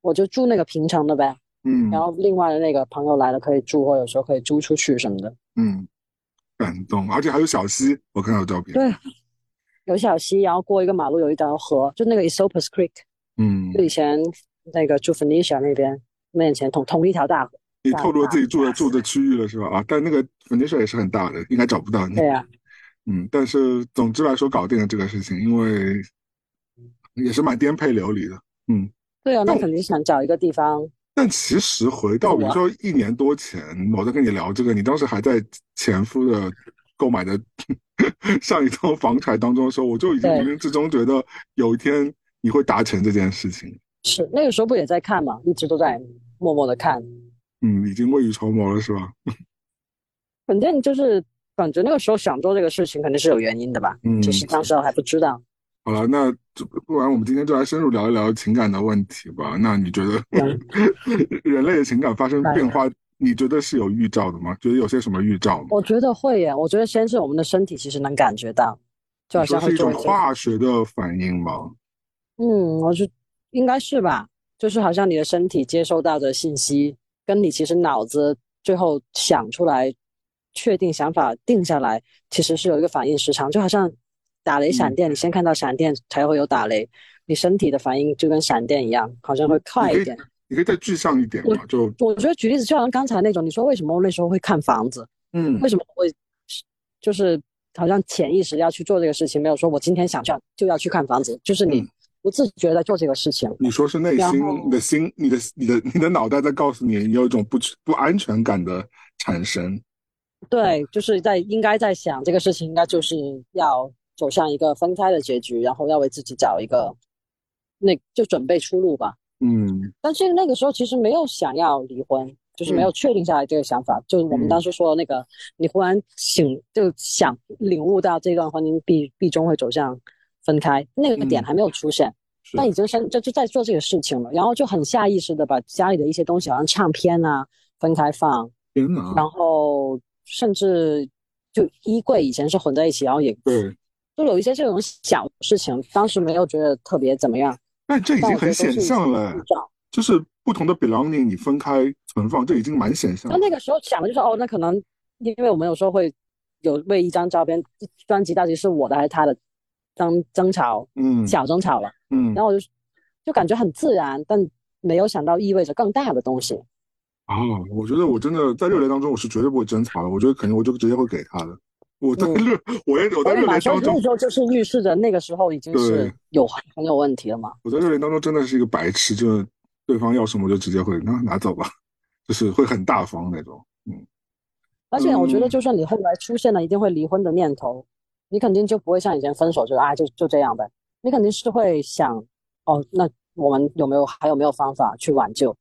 我就住那个平层的呗，嗯。然后另外的那个朋友来了可以住，或者说可以租出去什么的。嗯，感动，而且还有小溪，我看到照片。对，有小溪，然后过一个马路有一条河，就那个 Isopus Creek，嗯。就，以前那个住 Phoenicia 那边面前同同一条大河。你透露自己住的住的区域了是吧？啊，但那个粉地水也是很大的，应该找不到你。对呀、嗯，但是总之来说搞定了这个事情，因为也是蛮颠沛流离的。嗯，对啊，那肯定想找一个地方。但其实回到比如说一年多前，我在跟你聊这个，你当时还在前夫的购买的 上一套房产当中的时候，我就已经冥冥之中觉得有一天你会达成这件事情。是那个时候不也在看嘛，一直都在默默的看。嗯，已经未雨绸缪了是吧？反正就是感觉那个时候想做这个事情肯定是有原因的吧，嗯只是当时还不知道。好了，那就不然我们今天就来深入聊一聊情感的问题吧。那你觉得 人类的情感发生变化，你觉得是有预兆的吗？觉得有些什么预兆吗？我觉得会耶，我觉得先是我们的身体其实能感觉到，就好你说是一种化学的反应吗？嗯，我是应该是吧，就是好像你的身体接收到的信息，跟你其实脑子最后想出来、确定想法定下来，其实是有一个反应时长，就好像打雷闪电，你先看到闪电才会有打雷，你身体的反应就跟闪电一样，好像会快一点。你可以再具象一点嘛？就我觉得举例子，就好像刚才那种，你说为什么我那时候会看房子，嗯为什么会就是好像潜意识要去做这个事情，没有说我今天想要就要去看房子，就是你嗯不自觉的做这个事情。你说是内心，你的心，你的你的你的脑袋在告诉你，你有一种不不安全感的产生。对，就是在应该在想这个事情，应该就是要走向一个分开的结局，然后要为自己找一个，那就准备出路吧。嗯但是那个时候其实没有想要离婚，就是没有确定下来这个想法。就是我们嗯当时说的那个，你忽然醒就想领悟到这段婚姻必必终会走向分开，那个点嗯还没有出现，是但已经先就就在做这个事情了，然后就很下意识的把家里的一些东西，好像唱片啊分开放，然后甚至就衣柜以前是混在一起，然后也对，就有一些这种小事情，当时没有觉得特别怎么样。但这已经很显象了，就是不同的 belonging 你分开存放，这已经蛮显象。那那个时候想的就是哦，那可能因为我们有时候会有为一张照片，专辑到底是我的还是他的，争争吵，嗯，小争吵了，嗯，然后我就就感觉很自然，但没有想到意味着更大的东西。啊，我觉得我真的在热恋当中，我是绝对不会争吵的。我觉得肯定我就直接会给他的。我在热，我也我在热恋当中，那时候就是预示着那个时候已经是有很有问题了嘛。我在热恋当中真的是一个白痴，就对方要什么就直接会那拿走吧，就是会很大方那种。嗯，而且我觉得，就算你后来出现了一定会离婚的念头，你肯定就不会像以前分手就啊就就这样呗，你肯定是会想哦，那我们有没有还有没有方法去挽救，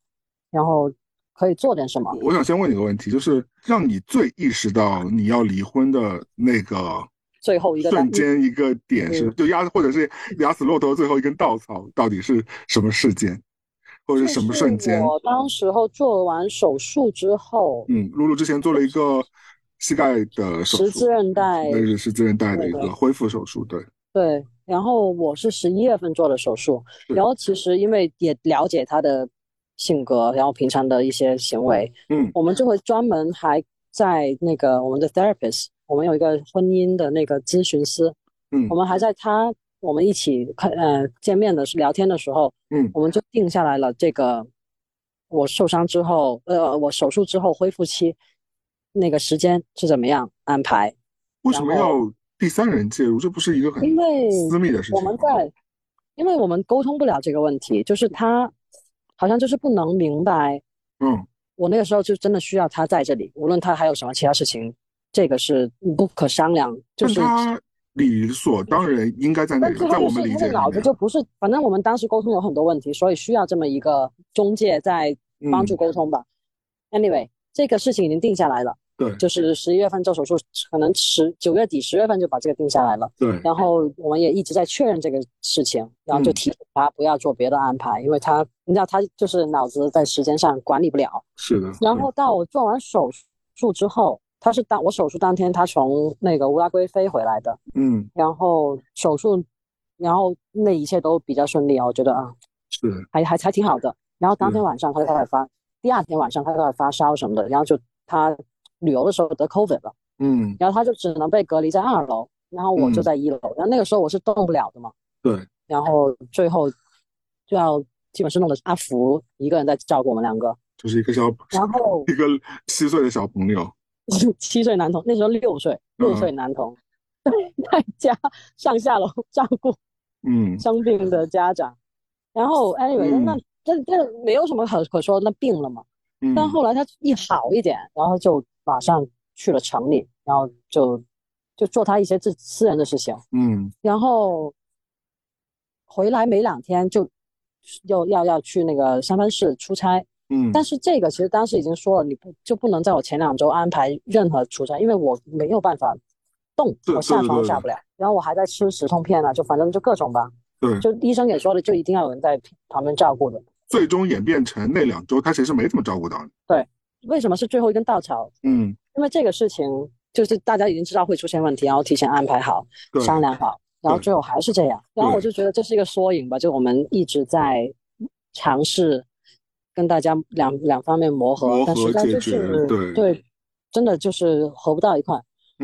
然后。可以做点什么？我想先问你个问题，就是让你最意识到你要离婚的那个最后一个瞬间一个点是，就压或者是压死骆驼最后一根稻草，到底是什么事件，或者是什么瞬间？我当时候做完手术之后，嗯，露露之前做了一个膝盖的手术，十字韧带，那是十字韧带的一个恢复手术，对对。然后我是十一月份做的手术，然后其实因为也了解他的。性格，然后平常的一些行为，嗯，我们就会专门还在那个我们的 therapist，我们有一个婚姻的那个咨询师，嗯，我们还在他我们一起看呃见面的聊天的时候，嗯，我们就定下来了这个我受伤之后，呃，我手术之后恢复期那个时间是怎么样安排？为什么要第三人介入？这不是一个很私密的事情。我们在，因为我们沟通不了这个问题，就是他。好像就是不能明白，嗯，我那个时候就真的需要他在这里，无论他还有什么其他事情，这个是不可商量。就是他理所当然应该在那里，在我们理解脑子就不是，反正我们当时沟通有很多问题，所以需要这么一个中介在帮助沟通吧。Anyway，这个事情已经定下来了。对，就是十一月份做手术，可能十九月底、十月份就把这个定下来了。对，然后我们也一直在确认这个事情，然后就提醒他不要做别的安排，因为他，你知道，他就是脑子在时间上管理不了。是的。然后到我做完手术之后，他是当我手术当天，他从那个乌拉圭飞回来的。嗯。然后手术，然后那一切都比较顺利啊，我觉得啊，是，还还还挺好的。然后当天晚上他就开始发，第二天晚上他就开始发烧什么的，然后就他。旅游的时候得 COVID 了，嗯，然后他就只能被隔离在二楼，然后我就在一楼，然后那个时候我是动不了的嘛，对，然后最后就要基本是弄的阿福一个人在照顾我们两个，就是一个小，然后一个七岁的小朋友，七岁男童，那时候六岁，六岁男童。在家上下楼照顾，嗯，生病的家长，然后 anyway 那那这没有什么可可说，那病了嘛，但后来他一好一点，然后就。马上去了城里，然后就就做他一些自私人的事情，嗯，然后回来没两天就又要要去那个三藩市出差，嗯，但是这个其实当时已经说了，你不就不能在我前两周安排任何出差，因为我没有办法动，我下床下不了，然后我还在吃止痛片呢，就反正就各种吧，对，就医生也说了，就一定要有人在旁边照顾的，最终演变成那两周他其实没怎么照顾到你，对。为什么是最后一根稻草？嗯，因为这个事情就是大家已经知道会出现问题，然后提前安排好、商量好，然后最后还是这样。然后我就觉得这是一个缩影吧，就我们一直在尝试跟大家两两方面磨合，但实在就是对对，真的就是合不到一块。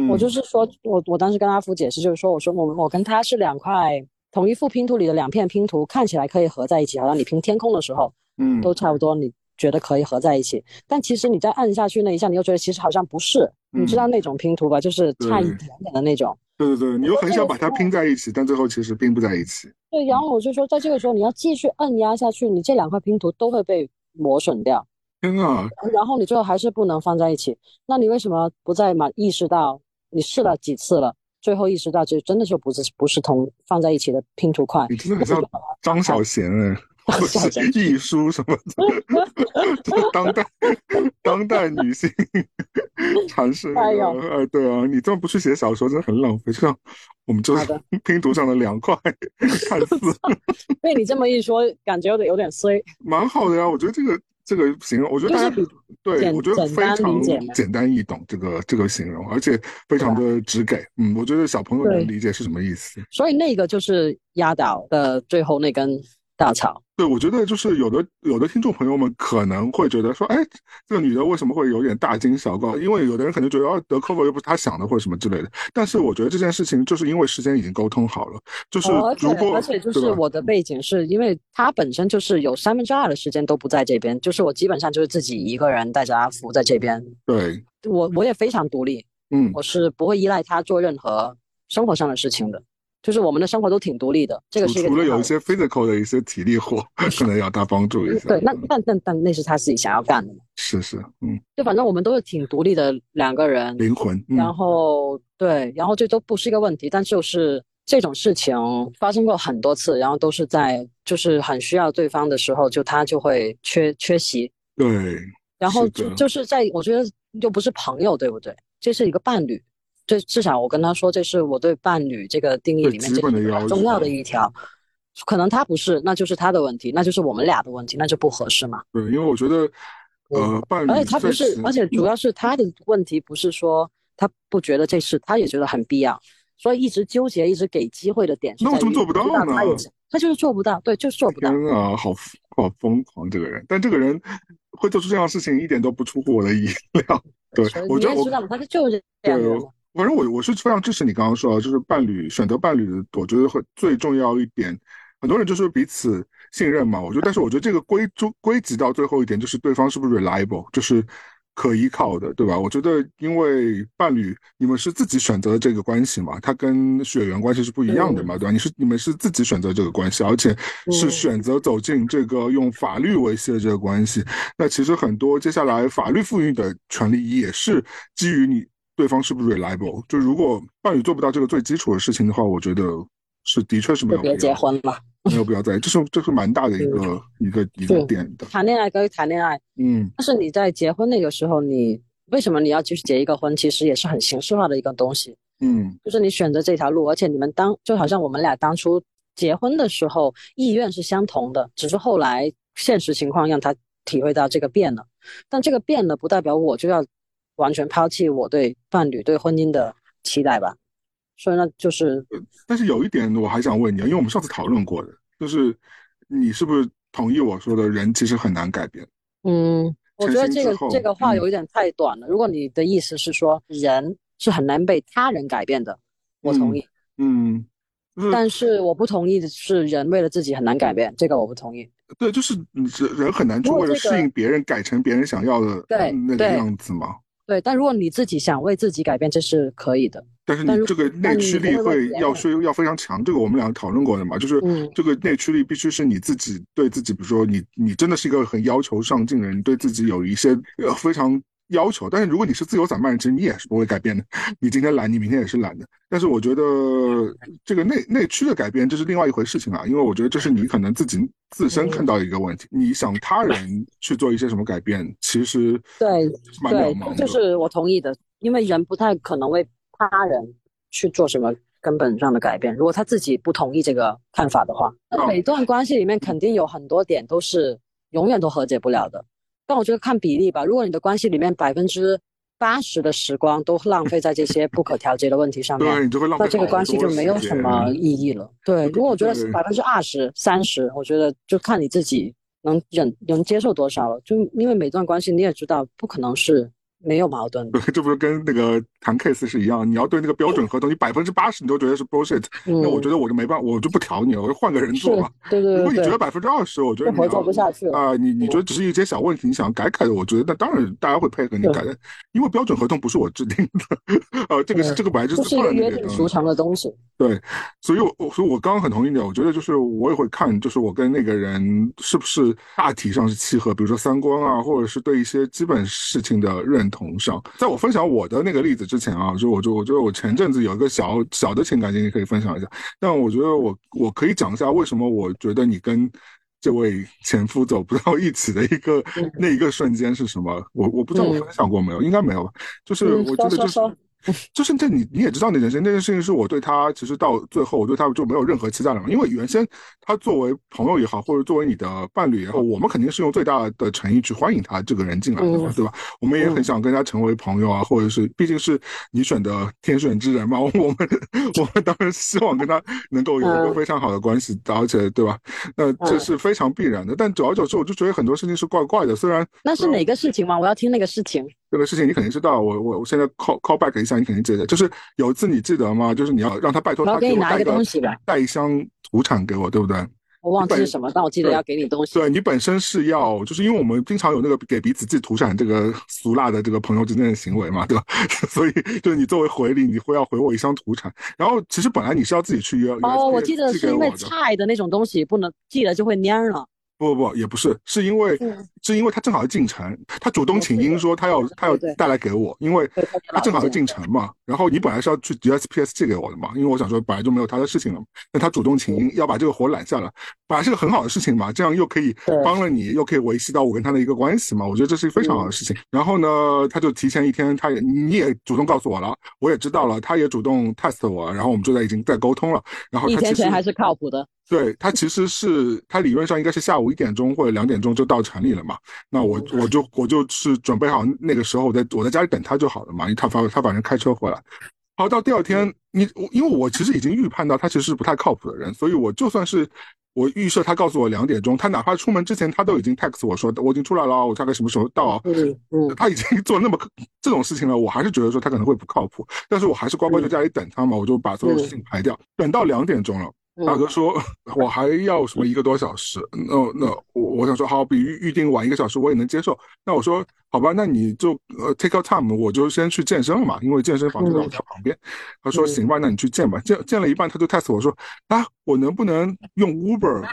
我就是说我我当时跟阿福解释，就是说我说我我跟他是两块同一副拼图里的两片拼图，看起来可以合在一起，好像你拼天空的时候，嗯，都差不多你。觉得可以合在一起，但其实你再按下去那一下，你又觉得其实好像不是。你知道那种拼图吧？就是差一点点的那种。对对对，你又很想把它拼在一起，但最后其实并不在一起。对，然后我就说，在这个时候你要继续按压下去，你这两块拼图都会被磨损掉。天啊！然后你最后还是不能放在一起，那你为什么不再嘛意识到？你试了几次了，最后意识到就真的就不是不是同放在一起的拼图块。你真的很像张小娴哎。艺书什么的，当代 当代女性阐释。哎呃，对啊，你这么不去写小说，真的很浪费。就像我们就是拼图上的两块，看似被你这么一说，感觉有点有点衰。蛮好的呀，我觉得这个这个形容，我觉得大家对，我觉得非常简单易懂，这个这个形容，而且非常的直给。嗯，我觉得小朋友能理解是什么意思。所以那个就是压倒的最后那根大吵。对，我觉得就是有的有的听众朋友们可能会觉得说，哎，这个女的为什么会有点大惊小怪？因为有的人可能觉得，哦，得 cover 又不是他想的，或者什么之类的。但是我觉得这件事情就是因为时间已经沟通好了，就是如果而且就是我的背景是因为他本身就是有三分之二的时间都不在这边，就是我基本上就是自己一个人带着阿福在这边。对，我我也非常独立，嗯，我是不会依赖他做任何生活上的事情的。就是我们的生活都挺独立的，这个是除了有一些 physical 的一些体力活，可能要他帮助一下。对，那但但但那是他自己想要干的嘛。是是，嗯，就反正我们都是挺独立的两个人，灵魂。然后对，然后这都不是一个问题，但就是这种事情发生过很多次，然后都是在就是很需要对方的时候，就他就会缺缺席。对，然后就就是在我觉得又不是朋友，对不对？这是一个伴侣。这至少我跟他说，这是我对伴侣这个定义里面最重要的一条。可能他不是，那就是他的问题，那就是我们俩的问题，那就不合适嘛。对，因为我觉得，呃，伴侣，而且他不是，而且主要是他的问题不是说他不觉得这事，他也觉得很必要，所以一直纠结，一直给机会的点。那为什么做不到呢？他就是做不到，对，就是做不到。天啊，好好疯狂这个人！但这个人会做出这样的事情，一点都不出乎我的意料。对，我觉得我知道吗？他就是这样的。反正我我是非常支持你刚刚说的，就是伴侣选择伴侣的，我觉得会最重要一点，很多人就是彼此信任嘛。我觉得，但是我觉得这个归诸归集到最后一点，就是对方是不是 reliable，就是可依靠的，对吧？我觉得，因为伴侣你们是自己选择的这个关系嘛，它跟血缘关系是不一样的嘛，对吧？你是你们是自己选择这个关系，而且是选择走进这个用法律维系的这个关系。那其实很多接下来法律赋予的权利也是基于你。对方是不是 reliable？就如果伴侣做不到这个最基础的事情的话，我觉得是的确是没有必要结婚了，没有必要在，这是这是蛮大的一个一个一个点的。谈恋爱可以谈恋爱，嗯，但是你在结婚那个时候，你为什么你要继续结一个婚？其实也是很形式化的一个东西，嗯，就是你选择这条路，而且你们当就好像我们俩当初结婚的时候意愿是相同的，只是后来现实情况让他体会到这个变了，但这个变了不代表我就要。完全抛弃我对伴侣、对婚姻的期待吧，所以呢，就是，但是有一点我还想问你，因为我们上次讨论过的，就是你是不是同意我说的人其实很难改变？嗯，我觉得这个这个话有一点太短了。如果你的意思是说人是很难被他人改变的，我同意。嗯，但是我不同意的是人为了自己很难改变，这个我不同意。对，就是人人很难去为了适应别人改成别人想要的那个样子嘛。对，但如果你自己想为自己改变，这是可以的。但是你这个内驱力会要需要非常强，这个我们俩讨论过的嘛，就是这个内驱力必须是你自己对自己，比如说你你真的是一个很要求上进的人，对自己有一些呃非常。要求，但是如果你是自由散漫人，其实你也是不会改变的。你今天懒，你明天也是懒的。但是我觉得这个内内驱的改变，这是另外一回事情啊。因为我觉得这是你可能自己自身看到一个问题，你想他人去做一些什么改变，其实对对，就是我同意的。因为人不太可能为他人去做什么根本上的改变，如果他自己不同意这个看法的话，那每段关系里面肯定有很多点都是永远都和解不了的。但我觉得看比例吧，如果你的关系里面百分之八十的时光都浪费在这些不可调节的问题上面，对，你就会浪费那这个关系就没有什么意义了。对，如果我觉得是百分之二十、三十，我觉得就看你自己能忍、能接受多少了。就因为每段关系你也知道，不可能是。没有矛盾，对，这不是跟那个谈 case 是一样？你要对那个标准合同，你百分之八十你都觉得是 bullshit，那我觉得我就没办法，我就不调你了，我就换个人做嘛。对对对。如果你觉得百分之二十，我觉得合作不下去啊，你你觉得只是一些小问题，你想改改的，我觉得那当然大家会配合你改的，因为标准合同不是我制定的，呃，这个是这个本来就是一个约定俗成的东西。对，所以我所以我刚刚很同意你，我觉得就是我也会看，就是我跟那个人是不是大体上是契合，比如说三观啊，或者是对一些基本事情的认同上，在我。分享我的那个例子之前啊，就我就我觉得我前阵子有一个小小的情感经历可以分享一下。但我觉得我我可以讲一下为什么我觉得你跟这位前夫走不到一起的一个那一个瞬间是什么？我我不知道我分享过没有，应该没有吧？就是我觉得就是 就是这你你也知道那件事，那件事情是我对他其实到最后我对他就没有任何期待了嘛，因为原先他作为朋友也好，或者作为你的伴侣也好，我们肯定是用最大的诚意去欢迎他这个人进来的嘛，对吧？我们也很想跟他成为朋友啊，或者是毕竟是你选的天选之人嘛，我们我们当然希望跟他能够有一个非常好的关系，而且对吧？那这是非常必然的。但久而久之，我就觉得很多事情是怪怪的。虽然那是哪个事情吗？我要听那个事情。这个事情你肯定知道，我我我现在 call call back 一下，你肯定记得。就是有一次你记得吗？就是你要让他拜托他给我带一个东西吧，带一箱土产给我，对不对？我忘记是什么，但我记得要给你东西。对你本身是要，就是因为我们经常有那个给彼此寄土产这个俗辣的这个朋友之间的行为嘛，对吧？所以就是你作为回礼，你会要回我一箱土产。然后其实本来你是要自己去约。哦，我记得是因为菜的那种东西不能寄了就会蔫了。不不不，也不是，是因为是因为他正好要进城，他主动请缨说他要他要带来给我，因为他正好要进城嘛。然后你本来是要去 USPS 寄给我的嘛，因为我想说本来就没有他的事情了，那他主动请缨要把这个活揽下来，本来是个很好的事情嘛，这样又可以帮了你，又可以维系到我跟他的一个关系嘛，我觉得这是非常好的事情。然后呢，他就提前一天，他也你也主动告诉我了，我也知道了，他也主动 test 我，然后我们就在已经在沟通了。然后一天前还是靠谱的。对他其实是他理论上应该是下午一点钟或者两点钟就到城里了嘛，那我我就我就是准备好那个时候我在我在家里等他就好了嘛，因为他反他反正开车回来，好到第二天你我因为我其实已经预判到他其实是不太靠谱的人，所以我就算是我预设他告诉我两点钟，他哪怕出门之前他都已经 text 我说我已经出来了，我大概什么时候到？嗯嗯，他已经 做那么这种事情了，我还是觉得说他可能会不靠谱，但是我还是乖乖在家里等他嘛，我就把所有事情排掉，等到两点钟了。大哥说：“ 我还要什么一个多小时？那那我我想说，好比预预定晚一个小时，我也能接受。那我说好吧，那你就呃 take your time，我就先去健身了嘛，因为健身房就在我家旁边。他说行吧，那你去健吧。健健了一半，他就 test 我说啊，我能不能用 Uber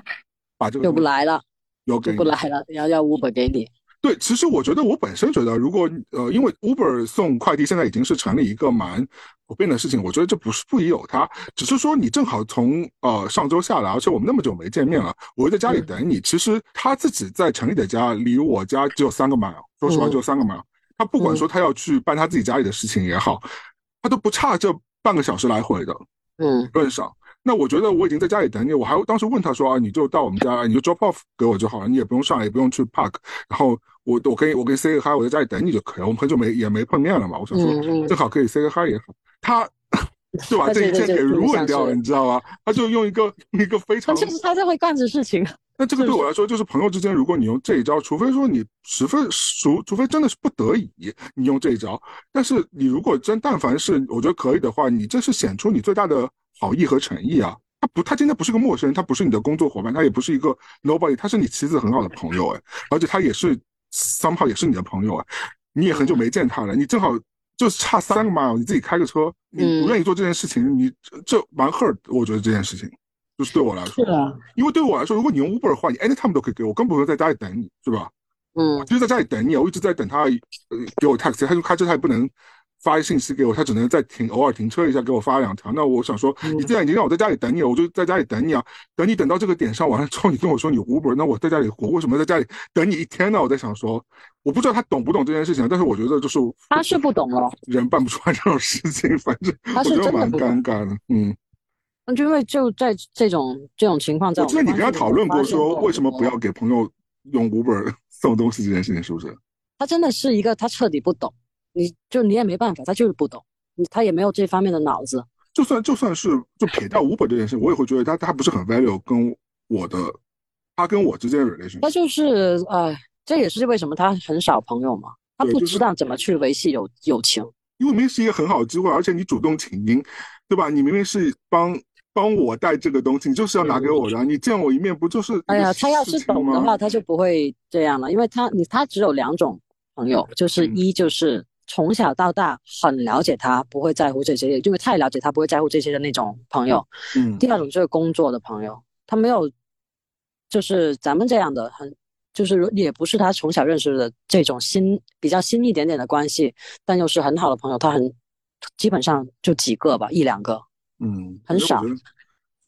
把这个就不来了，要给不来了，要要 Uber 给你。”对，其实我觉得我本身觉得，如果呃，因为 Uber 送快递现在已经是成了一个蛮普遍的事情，我觉得这不是不宜有它，只是说你正好从呃上周下来，而且我们那么久没见面了，我在家里等你。其实他自己在城里的家离我家只有三个 mile，说实话只有三个 mile。他不管说他要去办他自己家里的事情也好，他都不差这半个小时来回的，嗯，论上。那我觉得我已经在家里等你，我还当时问他说啊，你就到我们家，你就 drop off 给我就好了，你也不用上来，也不用去 park，然后。我我跟我跟 say 个 hi，我在家里等你就可以了。我们很久没也没碰面了嘛，我想说正好可以 say 个 hi 也好。他 就把这一切给 ruin 掉了，你知道吗？他就用一个一个非常，就是他在会干这事情。那这个对我来说，就是朋友之间，如果你用这一招，除非说你十分熟除非真的是不得已，你用这一招。但是你如果真但凡是我觉得可以的话，你这是显出你最大的好意和诚意啊。他不，他今天不是个陌生人，他不是你的工作伙伴，他也不是一个 nobody，他是你妻子很好的朋友哎，而且他也是。三炮也是你的朋友啊，你也很久没见他了，你正好就是差三个 mile，你自己开个车，你不愿意做这件事情，你这蛮 hurt，我觉得这件事情就是对我来说，是啊，因为对我来说，如果你用 Uber 的话，你 anytime 都可以给我，更不用在家里等你，是吧？嗯，就是在家里等你，我一直在等他，呃，给我 taxi，他就开车，他也不能。发信息给我，他只能再停，偶尔停车一下给我发两条。那我想说，你既然已经让我在家里等你了，我就在家里等你啊。等你等到这个点上完了之后，你跟我说你 Uber，那我在家里，我为什么在家里等你一天呢？我在想说，我不知道他懂不懂这件事情，但是我觉得就是他是不懂了，人办不出来这种事情，反正我觉得蛮尴尬的。嗯，那就因为就在这种这种情况，在我记得你跟他讨论过说为什么不要给朋友用 Uber 送东西这件事情，是不是？他真的是一个他彻底不懂。你就你也没办法，他就是不懂，他也没有这方面的脑子。就算就算是就撇掉 Uber 这件事，我也会觉得他他不是很 value 跟我的，他跟我之间的 relation。他就是哎，这也是为什么他很少朋友嘛，他不知道怎么去维系友友情。因为明明是一个很好的机会，而且你主动请缨，对吧？你明明是帮帮我带这个东西，你就是要拿给我的，你见我一面不就是？哎呀，他要是懂的话，他就不会这样了，因为他你他只有两种朋友，就是一就是。从小到大很了解他，不会在乎这些，因为太了解他不会在乎这些的那种朋友。嗯，第二种就是工作的朋友，他没有，就是咱们这样的很，就是也不是他从小认识的这种新比较新一点点的关系，但又是很好的朋友，他很基本上就几个吧，一两个，嗯，很少。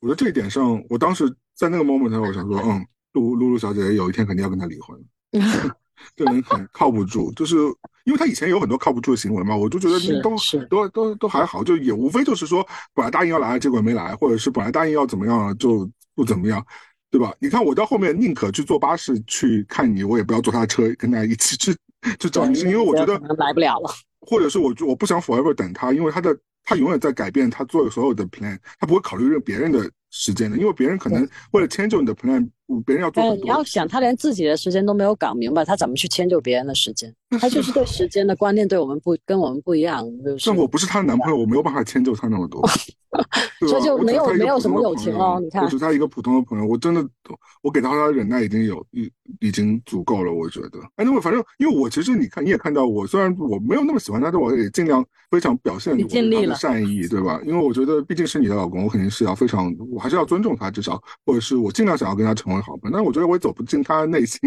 我觉得这一点上，我当时在那个 moment 我想说，嗯，露露露小姐有一天肯定要跟他离婚。这人很靠不住，就是因为他以前有很多靠不住的行为嘛，我就觉得都都都都还好，就也无非就是说本来答应要来，结果没来，或者是本来答应要怎么样就不怎么样，对吧？你看我到后面宁可去坐巴士去看你，我也不要坐他的车跟他一起去去找你，是因为我觉得来不了了，或者是我我不想 forever 等他，因为他的他永远在改变他做的所有的 plan，他不会考虑任别人的。时间的，因为别人可能为了迁就你的 plan，别人要做很多。你要想，他连自己的时间都没有搞明白，他怎么去迁就别人的时间？他就是对时间的观念对我们不跟我们不一样。像我不是他的男朋友，我没有办法迁就他那么多，这就没有没有什么友情哦。你看，我是他一个普通的朋友，我真的我给他的忍耐已经有已已经足够了，我觉得。哎，那么反正因为我其实你看你也看到我，虽然我没有那么喜欢他，但我也尽量非常表现我的善意，对吧？因为我觉得毕竟是你的老公，我肯定是要非常我。还是要尊重他，至少或者是我尽量想要跟他成为好朋友。但是我觉得我也走不进他的内心，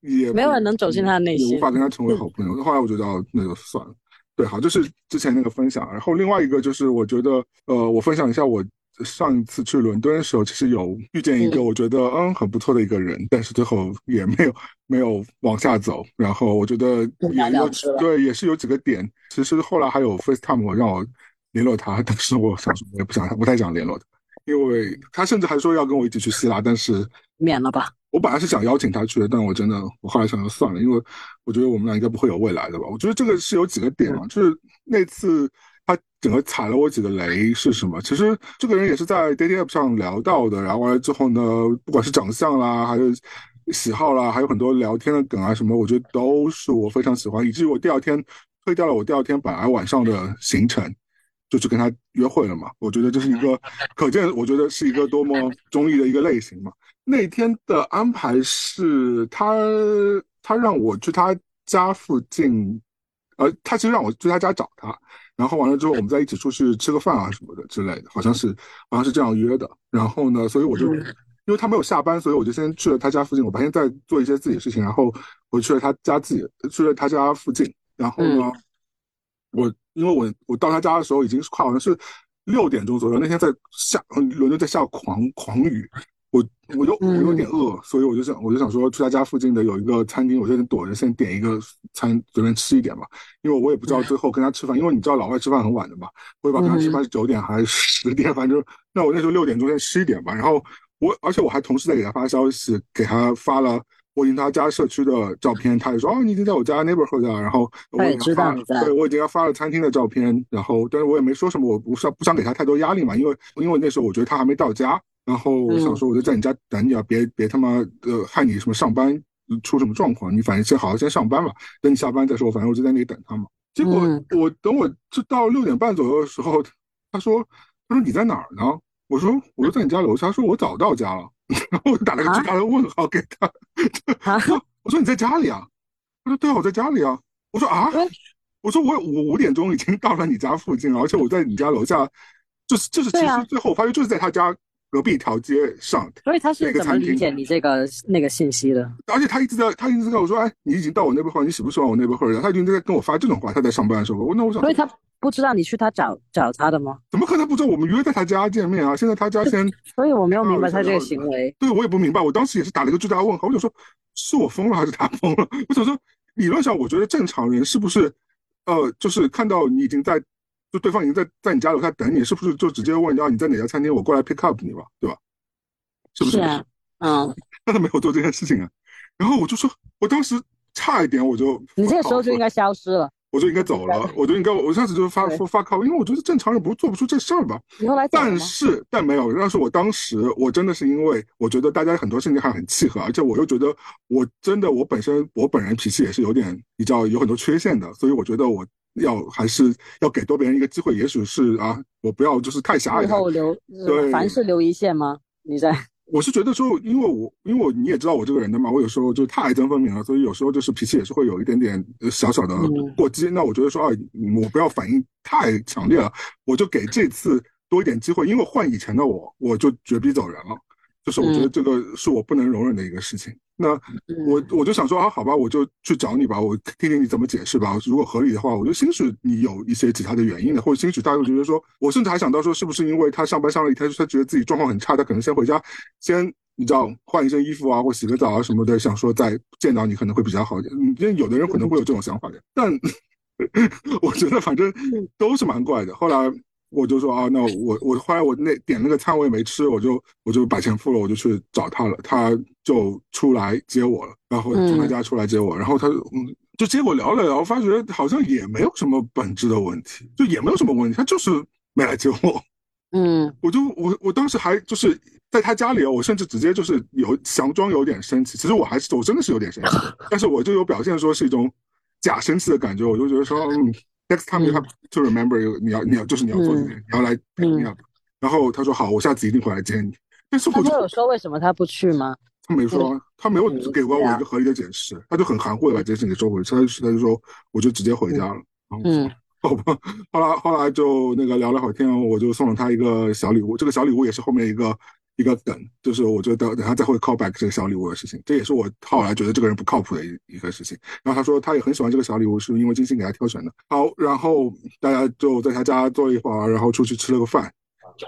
也没有人能走进他的内心，无法跟他成为好朋友。后来我觉得那就算了。对，好，就是之前那个分享。然后另外一个就是我觉得，呃，我分享一下我上一次去伦敦的时候，其实有遇见一个我觉得嗯很不错的一个人，但是最后也没有没有往下走。然后我觉得也有对，也是有几个点。其实后来还有 FaceTime 我让我联络他，但是我想说我也不想不太想联络他。因为他甚至还说要跟我一起去希腊，但是免了吧。我本来是想邀请他去的，但我真的，我后来想想算了，因为我觉得我们俩应该不会有未来的吧。我觉得这个是有几个点嘛，就是那次他整个踩了我几个雷是什么？其实这个人也是在 dating app 上聊到的，然后完了之后呢，不管是长相啦，还是喜好啦，还有很多聊天的梗啊什么，我觉得都是我非常喜欢，以至于我第二天推掉了我第二天本来晚上的行程。就去跟他约会了嘛？我觉得这是一个 可见，我觉得是一个多么中意的一个类型嘛。那天的安排是他他让我去他家附近，呃，他其实让我去他家找他，然后完了之后我们再一起出去吃个饭啊什么的之类的，好像是 好像是这样约的。然后呢，所以我就因为他没有下班，所以我就先去了他家附近。我白天在做一些自己的事情，然后我去了他家自己去了他家附近，然后呢，我。因为我我到他家的时候已经是快好像是六点钟左右，那天在下伦敦在下狂狂雨，我我就我有点饿，所以我就想我就想说去他家附近的有一个餐厅，我就先躲着先点一个餐随便吃一点吧，因为我也不知道最后跟他吃饭，因为你知道老外吃饭很晚的嘛，我也不知道跟他吃饭是九点还是十点，反正那我那时候六点钟先吃一点吧，然后我而且我还同时在给他发消息，给他发了。我已经他家社区的照片，他就说哦，你已经在我家 neighborhood 了。然后我已经发了，对我已经要发了餐厅的照片。然后，但是我也没说什么，我不想不想给他太多压力嘛，因为因为那时候我觉得他还没到家。然后我想说，我就在你家等你啊，别别他妈呃害你什么上班出什么状况。你反正先好好先上班吧，等你下班再说。反正我就在那里等他嘛。结果我等我就到六点半左右的时候，他说他说你在哪儿呢？我说我就在你家楼下。他说我早到家了。然 后我就打了个巨大的问号给他，我说你在家里啊？他说对啊，我在家里啊。我说啊，我说我我五点钟已经到了你家附近了，而且我在你家楼下，就是就是其实最后发现就是在他家隔壁条街上。所以他是怎么理解你这个那个信息的？而且他一直在他一直在跟我说，哎，你已经到我那边后，你喜不喜欢我那边后？他已经在跟我发这种话。他在上班的时候，我那我想，所以他。不知道你去他找找他的吗？怎么可能不知道？我们约在他家见面啊！现在他家先，所以我没有明白他这个行为。对，我也不明白。我当时也是打了一个巨大的问号。我想说，是我疯了还是他疯了？我想说，理论上我觉得正常人是不是，呃，就是看到你已经在，就对方已经在在你家楼下等你，是不是就直接问你，你在哪家餐厅，我过来 pick up 你吧，对吧？是不是？嗯。但 他没有做这件事情啊。然后我就说，我当时差一点我就，你这个时候就应该消失了。我就应该走了，我就应该，我上次就发发发靠，因为我觉得正常人不做不出这事儿吧。你后来但是但没有，但是我当时我真的是因为我觉得大家很多事情还很契合，而且我又觉得我真的我本身我本人脾气也是有点比较有很多缺陷的，所以我觉得我要还是要给多别人一个机会，也许是啊，我不要就是太狭隘。以后留对凡事留一线吗？你在。我是觉得说，因为我因为我你也知道我这个人的嘛，我有时候就太爱憎分明了，所以有时候就是脾气也是会有一点点小小的过激。那我觉得说啊，我不要反应太强烈了，我就给这次多一点机会，因为换以前的我，我就绝逼走人了。就是我觉得这个是我不能容忍的一个事情。那我我就想说啊，好吧，我就去找你吧，我听听你怎么解释吧。如果合理的话，我就兴许你有一些其他的原因的，或者兴许他会觉得说，我甚至还想到说，是不是因为他上班上了一天，他觉得自己状况很差，他可能先回家，先你知道换一身衣服啊，或洗个澡啊什么的，想说再见到你可能会比较好一点。因为有的人可能会有这种想法的，但 我觉得反正都是蛮怪的。后来。我就说啊，那我我后来我那点那个餐我也没吃，我就我就把钱付了，我就去找他了，他就出来接我了，然后从他家出来接我，然后他嗯就结果聊了聊，发觉好像也没有什么本质的问题，就也没有什么问题，他就是没来接我，嗯，我就我我当时还就是在他家里，我甚至直接就是有强装有点生气，其实我还是我真的是有点生气，但是我就有表现说是一种假生气的感觉，我就觉得说嗯。Next time you have to remember 你要你要就是你要做这件，你要来 me up。然后他说好，我下次一定会来接你。但是我就有说为什么他不去吗？他没说，他没有给过我一个合理的解释，他就很含糊的把这件事给收回去。他他就说我就直接回家了。嗯，好吧。后来后来就那个聊了会天，我就送了他一个小礼物。这个小礼物也是后面一个。一个梗，就是我觉得等他再会 call back 这个小礼物的事情，这也是我后来觉得这个人不靠谱的一一个事情。然后他说他也很喜欢这个小礼物，是因为精心给他挑选的。好，然后大家就在他家坐一会儿，然后出去吃了个饭。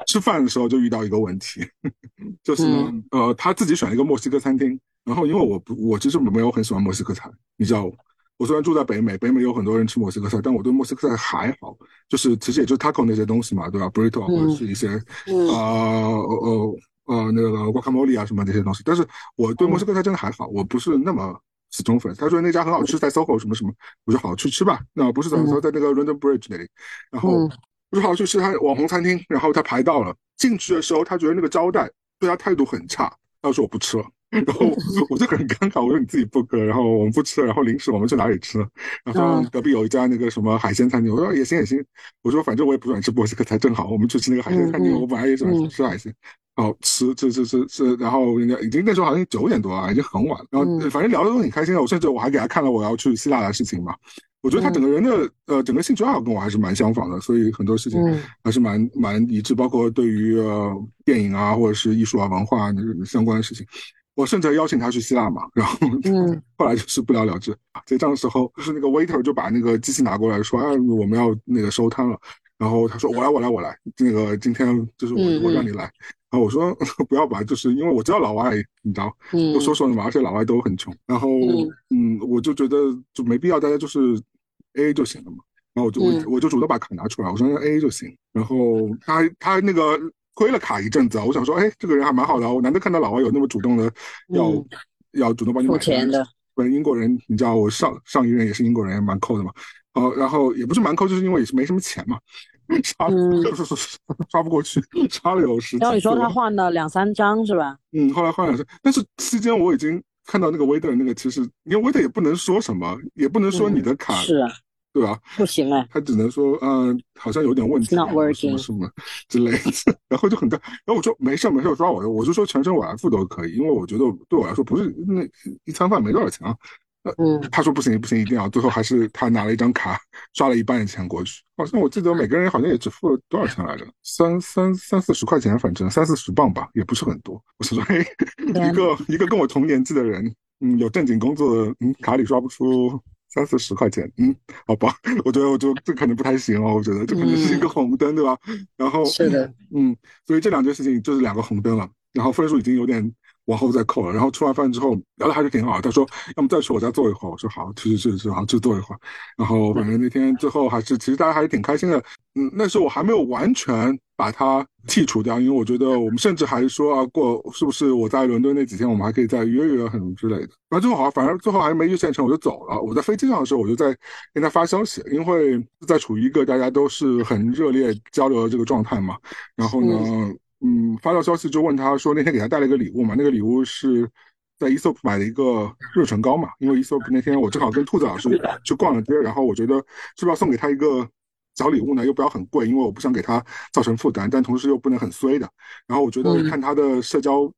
吃饭的时候就遇到一个问题，就是呢，呃，他自己选了一个墨西哥餐厅。然后因为我不，我其实没有很喜欢墨西哥菜，你知道，我虽然住在北美，北美有很多人吃墨西哥菜，但我对墨西哥菜还好，就是其实也就 taco 那些东西嘛，对吧？burrito 或者是一些啊呃。呃，那个 guacamole 啊，什么这些东西，但是我对墨西哥菜真的还好，我不是那么死忠粉。他说那家很好吃，在 SOHO 什么什么，我说好去吃吧。那不是在说在那个 London Bridge 那里，然后我说好去吃他网红餐厅，然后他排到了，进去的时候他觉得那个招待对他态度很差，他说我不吃了。然后 我就很尴尬，我说你自己不喝，然后我们不吃了，然后零食我们去哪里吃？然后隔壁有一家那个什么海鲜餐厅，我说也行也行，我说反正我也不喜欢吃墨西哥菜，正好我们去吃那个海鲜餐厅，我本来也喜欢吃海鲜。好吃吃吃吃吃，然后人家已经那时候好像九点多了，已经很晚了。然后反正聊的都挺开心的，我甚至我还给他看了我要去希腊的事情嘛。我觉得他整个人的呃整个兴趣爱好跟我还是蛮相仿的，所以很多事情还是蛮蛮一致，包括对于呃电影啊或者是艺术啊文化啊相关的事情。我甚至邀请他去希腊嘛，然后 后来就是不了了之。结账的时候，就是那个 waiter 就把那个机器拿过来说：“啊，我们要那个收摊了。”然后他说：“我来，我来，我来。那个今天就是我，我让你来。”然后我说：“ 不要吧，就是因为我知道老外，你知道，都说说嘛，而且老外都很穷。然后，嗯，我就觉得就没必要，大家就是 A A 就行了嘛。然后我就我我就主动把卡拿出来，我说 A A 就行。然后他他那个亏了卡一阵子，我想说，哎，这个人还蛮好的，我难得看到老外有那么主动的要要主动帮你买钱的。本英国人，你知道，我上上一任也是英国人，蛮抠的嘛。哦，然后也不是蛮抠，就是因为也是没什么钱嘛。” 刷就是 刷不过去，刷了有十。然后你说他换了两三张是吧？嗯，后来换两张，但是期间我已经看到那个威德那个，其实因为威德也不能说什么，也不能说你的卡是啊，对吧？不行哎，他只能说嗯，好像有点问题，什么什么之类的，然后就很尴。然后我说没事没事，抓我的，我就说全程我来付都可以，因为我觉得对我来说不是那一餐饭没多少钱啊。嗯，他说不行不行，一定要。最后还是他拿了一张卡，刷了一半的钱过去。好像我记得每个人好像也只付了多少钱来着？三三三四十块钱，反正三四十磅吧，也不是很多。我说，嘿，一个一个跟我同年纪的人，嗯，有正经工作的，嗯，卡里刷不出三四十块钱，嗯，好吧。我觉得，我觉得这可能不太行哦。我觉得这可能是一个红灯，对吧？然后是的，嗯，所以这两件事情就是两个红灯了。然后分数已经有点。往后再扣了，然后吃完饭之后聊的还是挺好。他说要么再去我家坐一会儿，我说好，去去去去，好，就坐一会儿。然后反正那天最后还是，其实大家还是挺开心的。嗯，那时候我还没有完全把它剔除掉，因为我觉得我们甚至还说啊，过是不是我在伦敦那几天，我们还可以再约约很之类的。然后最后好，反正最后还是没约现成，我就走了。我在飞机上的时候，我就在跟他发消息，因为在处于一个大家都是很热烈交流的这个状态嘛。然后呢？发到消息就问他说，那天给他带了一个礼物嘛，那个礼物是在 Esop 买的一个润唇膏嘛，因为 Esop 那天我正好跟兔子老师去逛了街，然后我觉得是不是要送给他一个小礼物呢？又不要很贵，因为我不想给他造成负担，但同时又不能很衰的。然后我觉得看他的社交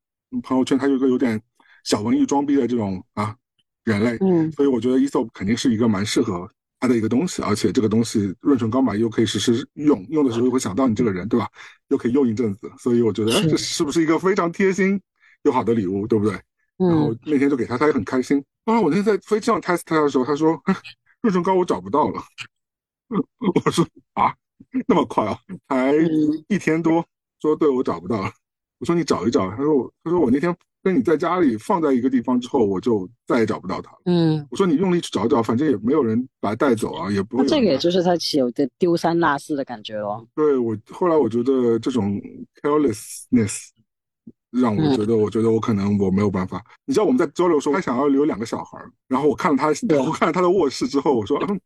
朋友圈，他就个有点小文艺装逼的这种啊人类，嗯，所以我觉得 Esop 肯定是一个蛮适合。它的一个东西，而且这个东西润唇膏嘛，又可以实时用，用的时候又会想到你这个人，对吧？又可以用一阵子，所以我觉得这是不是一个非常贴心又好的礼物，对不对？然后嗯，那天就给他，他也很开心。当然，我那天在飞机上 test 他的时候，他说 润唇膏我找不到了。我说啊，那么快啊，才嗯一天多。说对，我找不到了。我说你找一找。他说我他说我那天跟你在家里放在一个地方之后，我就再也找不到它了。嗯，我说你用力去找找，反正也没有人把它带走啊，也不那这个也就是他有的丢三落四的感觉咯。对我后来我觉得这种 carelessness 让我嗯觉得，我觉得我可能我没有办法。你知道我们在交流的时候，他想要留两个小孩儿，然后我看了他，对我看了他的卧室之后，我说，嗯，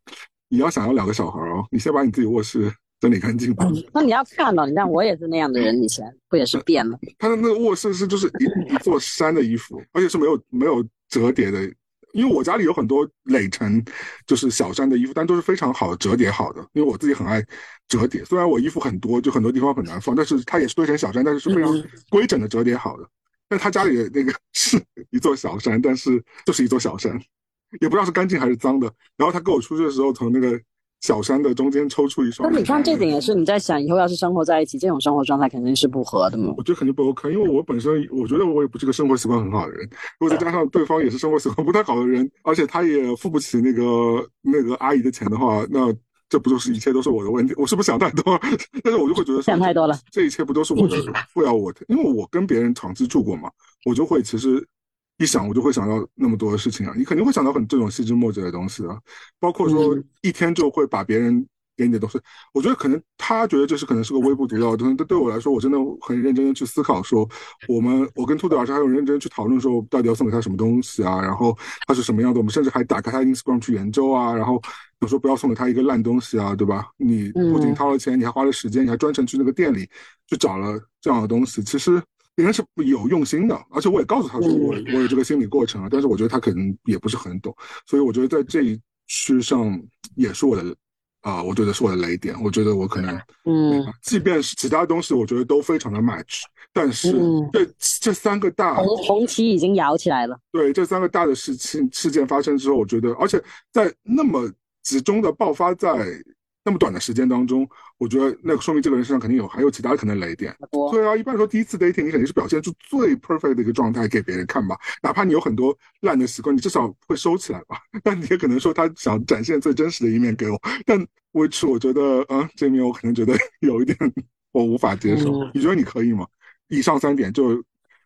你要想要两个小孩儿哦，你先把你自己卧室整理干净吧。那你要看到，你看我也是那样的人，以前不也是变了？他的那个卧室是就是一一座山的衣服，而且是没有没有折叠的。因为我家里有很多垒成就是小山的衣服，但都是非常好折叠好的。因为我自己很爱折叠，虽然我衣服很多，就很多地方很难放，但是它也是堆成小山，但是是非常嗯规整的折叠好的。但他家里的那个是一座小山，但是就是一座小山，也不知道是干净还是脏的。然后他跟我出去的时候，从那个小山的中间抽出一双。那你看这点也是你在想，以后要是生活在一起，这种生活状态肯定是不合的嘛。我觉得肯定不 OK，因为我本身我觉得我也不是个生活习惯很好的人，如果再加上对方也是生活习惯不太好的人，而且他也付不起那个那个阿姨的钱的话，那这不就是一切都是我的问题？我是不是想太多了？但是我就会觉得想太多了，这一切不都是我的 不要我的？因为我跟别人长期住过嘛，我就会其实一想我就会想到那么多的事情啊，你肯定会想到很这种细枝末节的东西啊，包括说嗯一天就会把别人。给你的东西，我觉得可能他觉得这是可能是个微不足道的东西，但对我来说，我真的很认真的去思考，说我们我跟兔子老师还有认真去讨论说，到底要送给他什么东西啊，然后他是什么样的，我们甚至还打开他 Instagram 去研究啊，然后有时候不要送给他一个烂东西啊，对吧？你不仅嗯掏了钱，你还花了时间，你还专程去那个店里去找了这样的东西，其实别人是有用心的，而且我也告诉他说我我有这个心理过程啊，但是我觉得他可能也不是很懂，所以我觉得在这一区上也是我的。啊、我觉得是我的雷点。我觉得我可能，嗯，即便是其他东西，我觉得都非常的 match，但是嗯这这三个大红红旗已经摇起来了。对这三个大的事情事件发生之后，我觉得，而且在那么集中的爆发在那么短的时间当中，我觉得那个说明这个人身上肯定有还有其他可能雷点。多对啊，一般说第一次 dating 你肯定是表现出最 perfect 的一个状态给别人看吧，哪怕你有很多烂的习惯，你至少会收起来吧。那你也可能说他想展现最真实的一面给我，但 which 我觉得，嗯，这一面我可能觉得 有一点我无法接受。嗯你觉得你可以吗？以上三点就。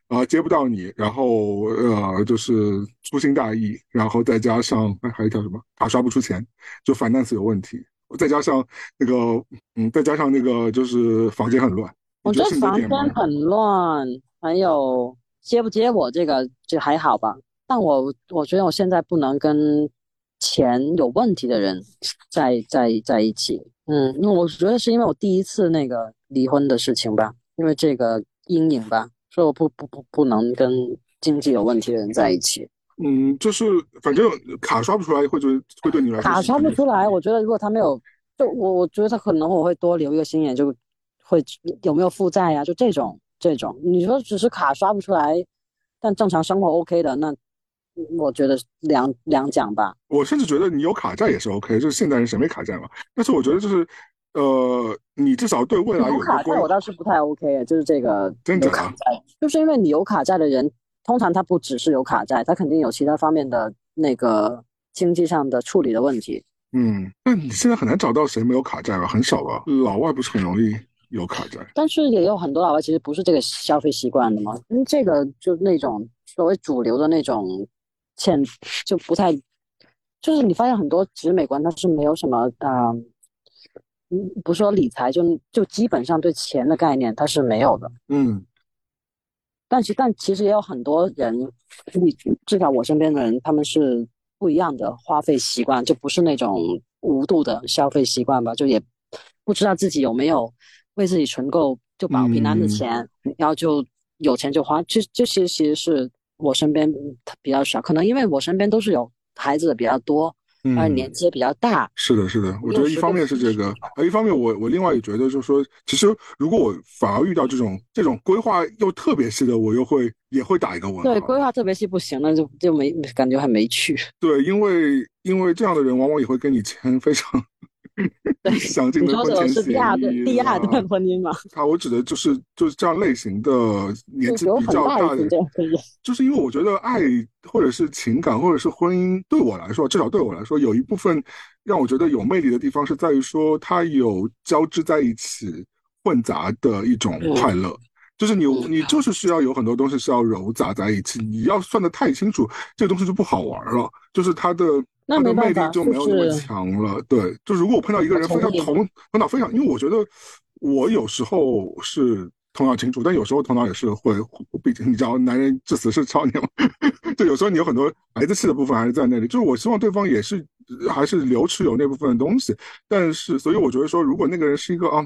啊，接不到你，然后呃，就是粗心大意，然后再加上哎还有一条什么卡刷不出钱，就 finance 有问题，再加上那个嗯，再加上那个就是房间很乱。我觉得房间很乱，还有接不接我这个就还好吧。但我我觉得我现在不能跟钱有问题的人在在在一起。嗯，因为我觉得是因为我第一次那个离婚的事情吧，因为这个阴影吧，所以我不不不不能跟经济有问题的人在一起。嗯，就是反正卡刷不出来，会对会对你来说卡刷不出来，我觉得如果他没有，就我我觉得他可能我会多留一个心眼，就会有没有负债呀、就这种这种。你说只是卡刷不出来，但正常生活 OK 的，那我觉得两两讲吧。我甚至觉得你有卡债也是 OK，就是现代人谁没卡债嘛？但是我觉得就是呃，你至少对未来有有卡债我倒是不太 OK，就是这个真的啊有卡债，就是因为你有卡债的人，通常它不只是有卡债，它肯定有其他方面的那个经济上的处理的问题。嗯，那你现在很难找到谁没有卡债吧？很少吧？老外不是很容易有卡债？但是也有很多老外其实不是这个消费习惯的嘛，嗯，这个就那种所谓主流的那种欠就不太，就是你发现很多其实美国人他是没有什么啊，嗯，不说理财，就就基本上对钱的概念他是没有的。嗯但是但其实也有很多人，你至少我身边的人，他们是不一样的花费习惯，就不是那种无度的消费习惯吧，就也不知道自己有没有为自己存够就保平安的嗯钱，然后就有钱就花。这这其实其实是我身边比较少，可能因为我身边都是有孩子的比较多，嗯，而且年纪也比较大，是的，是的，我觉得一方面是这个，呃，一方面我我另外也觉得就是说，其实如果我反而遇到这种这种规划又特别细的，我又会也会打一个问号。对规划特别细不行，那就就没感觉很没趣。对，因为因为这样的人往往也会跟你签非常对 详尽的婚前协议。是第二段第二段婚姻嘛？啊我指的就是就是这样类型的年纪比较大的，就是因为我觉得爱或者是情感或者是婚姻对我来说，至少对我来说，有一部分让我觉得有魅力的地方是在于说它有交织在一起混杂的一种快乐。就是你，你就是需要有很多东西是要揉杂在一起。你要算的太清楚，这个东西就不好玩了。就是它的它的魅力就没有那么强了。对，就如果我碰到一个人非常头头脑非常，因为我觉得我有时候是头脑清楚，但有时候头脑也是会，毕竟你知道，男人至死是少年嘛。就有时候你有很多孩子气的部分还是在那里。就是我希望对方也是还是留持有那部分的东西。但是，所以我觉得说，如果那个人是一个啊。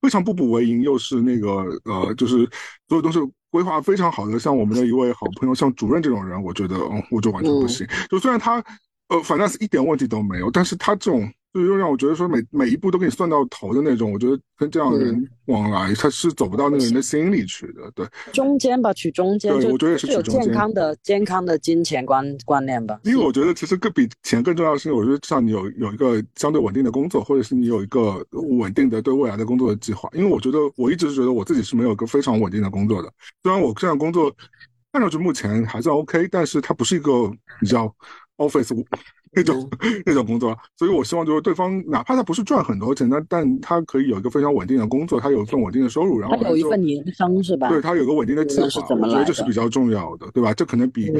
非常步步为营，又是那个呃，就是所有东西规划非常好的，像我们的一位好朋友，像主任这种人，我觉得，嗯，我就完全不行。就虽然他，呃，反正是一点问题都没有，但是他这种。就又让我觉得说每每一步都给你算到头的那种，我觉得跟这样的人往来，他是走不到那个人的心里去的。对，中间吧，取中间，对，我觉得也是有健康的健康的金钱观观念吧。因为我觉得其实更比钱更重要的是，我觉得像你有有一个相对稳定的工作，或者是你有一个稳定的对未来的工作的计划。因为我觉得我一直是觉得我自己是没有一个非常稳定的工作的，虽然我这样工作看上去目前还算 OK，但是它不是一个比较 office。那种那种工作，所以我希望就是对方，哪怕他不是赚很多钱，但但他可以有一个非常稳定的工作，他有一份稳定的收入，然后有一份年生是吧？对他有个稳定的计划，我觉得这是比较重要的，对吧？这可能比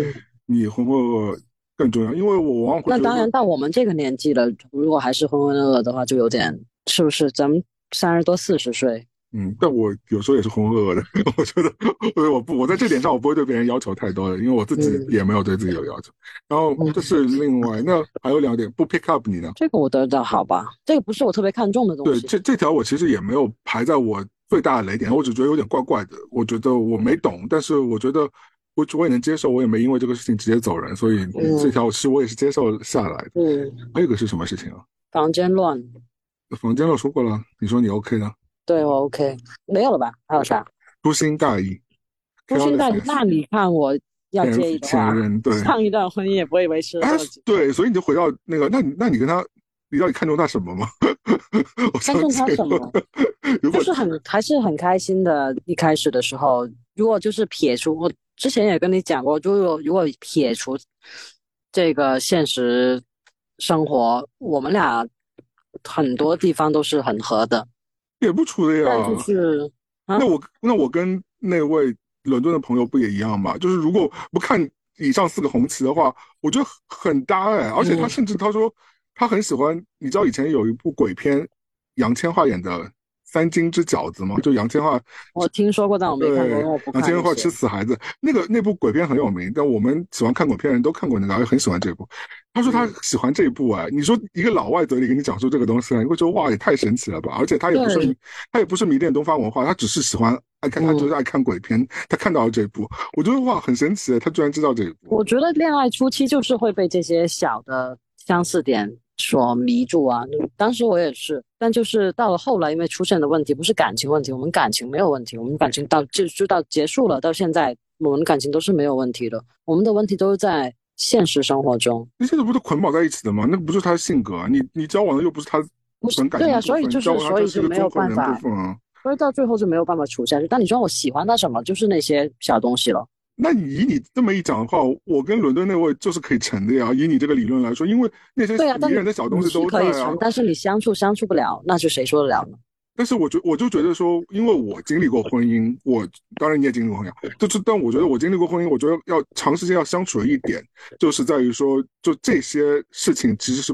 你浑浑噩噩更重要，因为我往往那当然到我们这个年纪了，如果还是浑浑噩噩的话，就有点是不是？咱们三十多四十岁。嗯，但我有时候也是浑浑噩噩的。我觉得，我不，我在这点上我不会对别人要求太多的，因为我自己也没有对自己有要求。然后这是另外，那还有两点不 pick up 你呢？这个我得的好吧，这个不是我特别看重的东西。对，这这条我其实也没有排在我最大的雷点，我只觉得有点怪怪的。我觉得我没懂，但是我觉得我我也能接受，我也没因为这个事情直接走人，所以这条其实我也是接受下来的。嗯，还有个是什么事情啊？房间乱。房间乱说过了，你说你 OK 的。对我 OK，没有了吧？还有啥？粗心大意，粗心大意。那你看我要介意的话，对上一段婚姻也不会维持。对，所以你就回到那个，那你那你跟他，你到底看中他什么吗？看中他什么？就是很还是很开心的。一开始的时候，如果就是撇除我之前也跟你讲过，如果如果撇除这个现实生活，我们俩很多地方都是很合的。也不出的呀，就是那我那我跟那位伦敦的朋友不也一样吗？就是如果不看以上四个红旗的话，我觉得很搭哎，而且他甚至他说他很喜欢，你知道以前有一部鬼片，杨千嬅演的。三金之饺子吗？就杨千嬅，我听说过，但我没看过。杨千嬅吃死孩子，那个那部鬼片很有名，但我们喜欢看鬼片的人都看过那个，而且很喜欢这部。他说他喜欢这一部啊，你说一个老外嘴里给你讲述这个东西，你会觉得哇，也太神奇了吧？而且他也不是他也不是迷恋东方文化，他只是喜欢爱看，他就是爱看鬼片。他看到了这一部，我觉得哇，很神奇，他居然知道这一部。我觉得恋爱初期就是会被这些小的相似点。所迷住啊！当时我也是，但就是到了后来，因为出现的问题不是感情问题，我们感情没有问题，我们感情到就就到结束了，到现在我们感情都是没有问题的。我们的问题都是在现实生活中。那现在不是捆绑在一起的吗？那不就是他的性格啊？你你交往的又不是他对啊，所以就是所以就没有办法，所以到最后就没有办法处下去。但你说我喜欢他什么，就是那些小东西了。那你以你这么一讲的话，我跟伦敦那位就是可以成的呀。以你这个理论来说，因为那些迷人的小东西都可以成，但是你相处相处不了，那是谁说得了呢？但是我觉我就觉得说，因为我经历过婚姻，我当然你也经历过婚姻，就是但我觉得我经历过婚姻，我觉得要长时间要相处的一点，就是在于说，就这些事情其实是。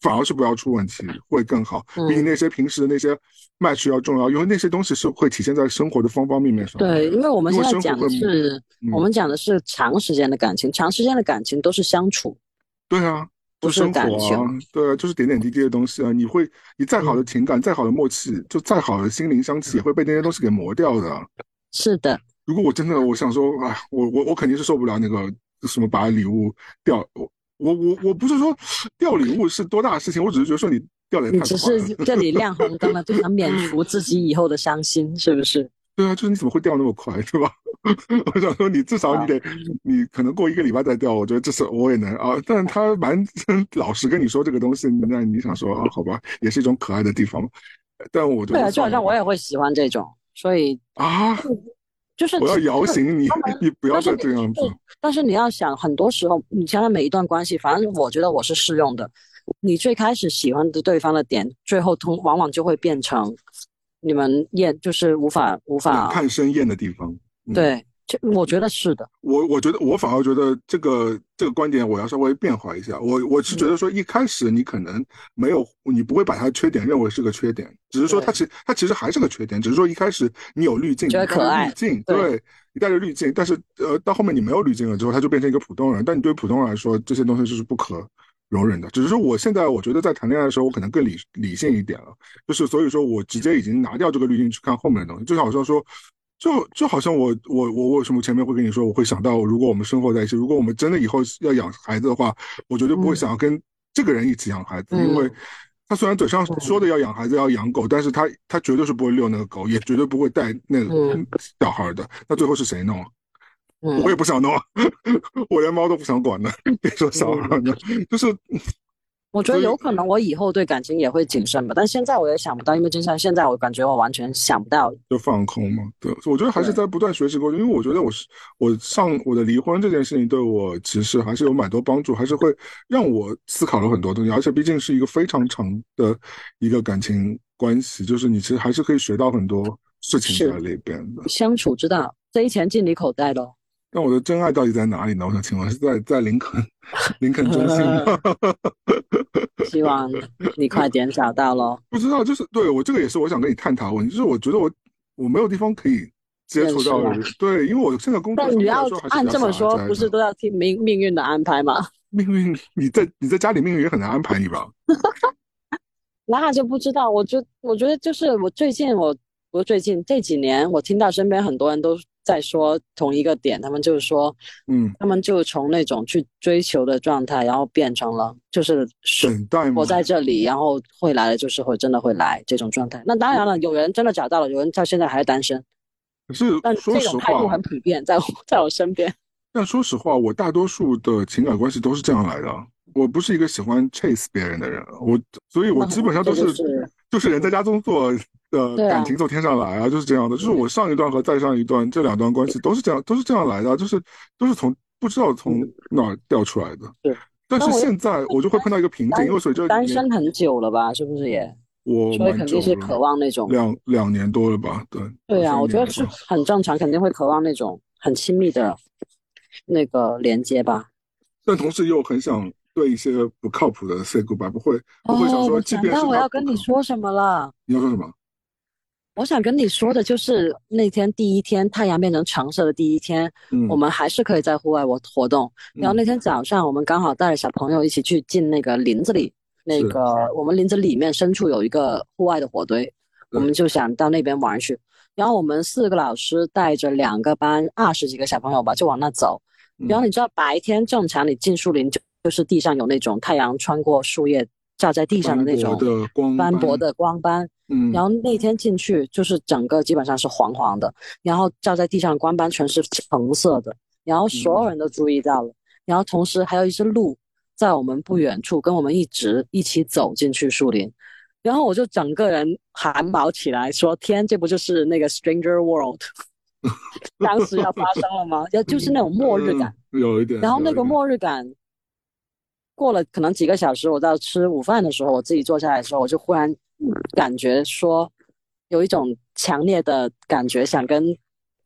反而是不要出问题会更好，比你那些平时的那些 match 要重要，因为那些东西是会体现在生活的方方面面上。对，因为我们现在讲的是，我们讲的是长时间的感情，长时间的感情都是相处。对啊，不是感情。对啊，就是点点滴滴的东西啊。你会，你再好的情感，再好的默契，就再好的心灵相契，也会被那些东西给磨掉的。是的。如果我真的我想说，哎，我我我肯定是受不了那个什么把礼物掉。我我我不是说掉礼物是多大的事情，我只是觉得说你掉的太你只是 这里亮红灯了，就想免除自己以后的伤心，是不是？对啊，就是你怎么会掉那么快，对吧？我想说，你至少你得，你可能过一个礼拜再掉，我觉得这是我也能啊。但他蛮 老实跟你说这个东西，那你想说啊，好吧，也是一种可爱的地方。但我觉得，对啊，就好像我也会喜欢这种，所以啊，就是我要摇醒你，你不要再这样子。但是你要想，很多时候，你想想每一段关系，反正我觉得我是适用的。你最开始喜欢的对方的点，最后通往往就会变成你们厌，就是无法无法看生厌的地方。对，就我觉得是的。我我觉得我反而觉得这个这个观点我要稍微变化一下。我我是觉得说一开始你可能没有，你不会把它缺点认为是个缺点，只是说它其实它其实还是个缺点，只是说一开始你有滤镜，觉得可爱，滤镜，对你带着滤镜，但是呃到后面你没有滤镜了之后，他就变成一个普通人。但你对普通人来说，这些东西就是不可。容忍的，只是说我现在我觉得在谈恋爱的时候，我可能更理理性一点了，就是所以说我直接已经拿掉这个滤镜去看后面的东西，就像我说说，就就好像我我我为什么前面会跟你说，我会想到如果我们生活在一起，如果我们真的以后要养孩子的话，我绝对不会想要跟这个人一起养孩子，因为他虽然嘴上说的要养孩子要养狗，但是他他绝对是不会遛那个狗，也绝对不会带那个小孩的，那最后是谁弄？我也不想弄，我连猫都不想管呢，别说小孩了。就是，我觉得有可能我以后对感情也会谨慎吧，但现在我也想不到，因为就像现在我感觉我完全想不到，就放空嘛。对，我觉得还是在不断学习过程，因为我觉得我是我上我的离婚这件事情对我其实还是有蛮多帮助，还是会让我思考了很多东西，而且毕竟是一个非常长的一个感情关系，就是你其实还是可以学到很多事情在里边的相处之道，这一钱进你口袋喽。那我的真爱到底在哪里呢？我想请问是在在林肯 林肯中心吗？希望你快点找到喽。不知道，就是对我这个也是我想跟你探讨问题，就是我觉得我我没有地方可以接触到人，对，因为我现在工作。但你要按这么说，不是都要听命命运的安排吗？命运，你在你在家里，命运也很难安排你吧？那就不知道。我觉我觉得就是我最近我我最近这几年，我听到身边很多人都。在说同一个点，他们就是说，嗯，他们就从那种去追求的状态，然后变成了就是等待我在这里，然后会来的就是会真的会来这种状态。那当然了，有人真的找到了，有人到现在还是单身。可是，但这种态度很普遍，在 在我身边。但说实话，我大多数的情感关系都是这样来的。我不是一个喜欢 chase 别人的人，我，所以我基本上都是就是人在家中坐。呃感情从天上来啊，就是这样的。就是我上一段和再上一段这两段关系都是这样，都是这样来的，就是都是从不知道从哪儿掉出来的。对，但是现在我就会碰到一个瓶颈，因为随着单身很久了吧，是不是也？我所以肯定是渴望那种两两年多了吧？对。对啊，我觉得是很正常，肯定会渴望那种很亲密的那个连接吧。但同时又很想对一些不靠谱的 say goodbye，不会不会想说，即便是我要跟你说什么了？你要说什么？我想跟你说的就是那天第一天太阳变成橙色的第一天，我们还是可以在户外活活动。然后那天早上我们刚好带着小朋友一起去进那个林子里，那个我们林子里面深处有一个户外的火堆，我们就想到那边玩去。然后我们四个老师带着两个班二十几个小朋友吧，就往那走。然后你知道白天正常你进树林就就是地上有那种太阳穿过树叶。照在地上的那种斑驳的光斑，嗯，然后那天进去就是整个基本上是黄黄的，然后照在地上的光斑全是橙色的，然后所有人都注意到了，然后同时还有一只鹿在我们不远处跟我们一直一起走进去树林，然后我就整个人汗毛起来，说天，这不就是那个 Stranger World，当时要发生了吗？要就是那种末日感，有一点，然后那个末日感。过了可能几个小时，我在吃午饭的时候，我自己坐下来的时候，我就忽然感觉说，有一种强烈的感觉，想跟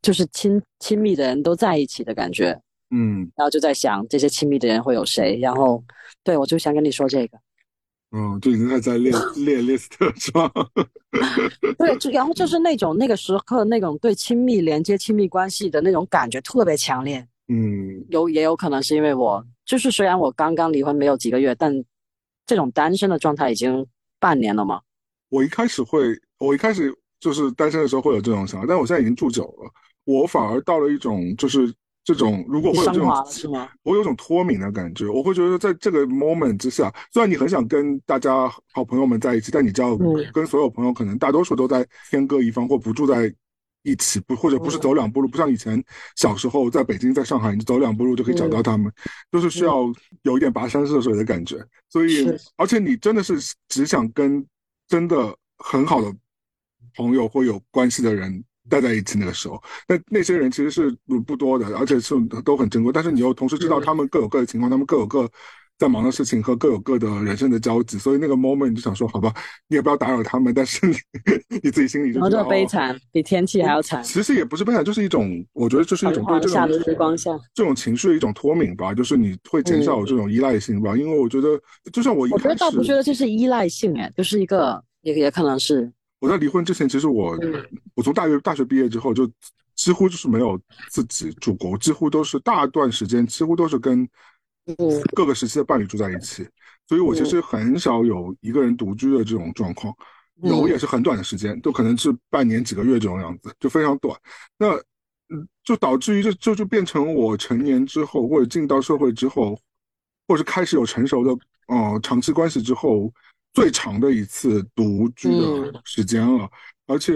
就是亲亲密的人都在一起的感觉。嗯，然后就在想这些亲密的人会有谁，然后对我就想跟你说这个。嗯，就已经在在列 列 list 是吧？对，就然后就是那种那个时刻那种对亲密连接、亲密关系的那种感觉特别强烈。嗯，有也有可能是因为我。就是虽然我刚刚离婚没有几个月，但这种单身的状态已经半年了嘛。我一开始会，我一开始就是单身的时候会有这种想法，但我现在已经住久了，我反而到了一种就是这种如果会有这种是吗？我有种脱敏的感觉，我会觉得在这个 moment 之下，虽然你很想跟大家好朋友们在一起，但你知道跟所有朋友可能大多数都在天各一方或不住在一起，不或者不是走两步路，不像以前小时候在北京、在上海，你走两步路就可以找到他们，都是需要有一点跋山涉水的感觉。所以，而且你真的是只想跟真的很好的朋友或有关系的人待在一起。那个时候，那那些人其实是不不多的，而且是都很珍贵。但是你又同时知道他们各有各的情况，他们各有各。在忙的事情和各有各的人生的交集，所以那个 moment 你就想说，好吧，你也不要打扰他们，但是你 你自己心里就觉得悲惨，比天气还要惨。其实也不是悲惨，就是一种，我觉得这是一种对这种时光下这种情绪的一种脱敏吧，就是你会减少这种依赖性吧。因为我觉得，就像我，我觉得倒不觉得这是依赖性，哎，就是一个也也可能是。我在离婚之前，其实我我从大学大学毕业之后，就几乎就是没有自己住过，几乎都是大段时间，几乎都是跟。嗯，各个时期的伴侣住在一起，所以我其实很少有一个人独居的这种状况，有也是很短的时间，都可能是半年几个月这种样子，就非常短。那嗯，就导致于就就就变成我成年之后，或者进到社会之后，或者是开始有成熟的呃长期关系之后，最长的一次独居的时间了。而且，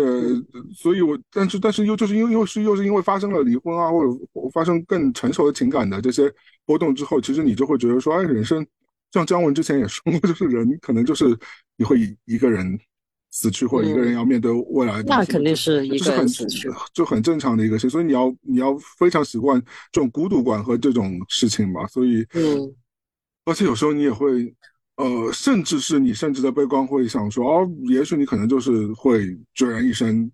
所以我，但是，但是又就是因为又是又是因为发生了离婚啊，或者发生更成熟的情感的这些波动之后，其实你就会觉得说，哎，人生像姜文之前也说过，就是人可能就是你会一个人死去，或者一个人要面对未来。那肯定是一个人死去，就很正常的一个事。所以你要你要非常习惯这种孤独感和这种事情吧。所以，嗯，而且有时候你也会。呃，甚至是你甚至在悲观会想说，哦，也许你可能就是会孑然一身，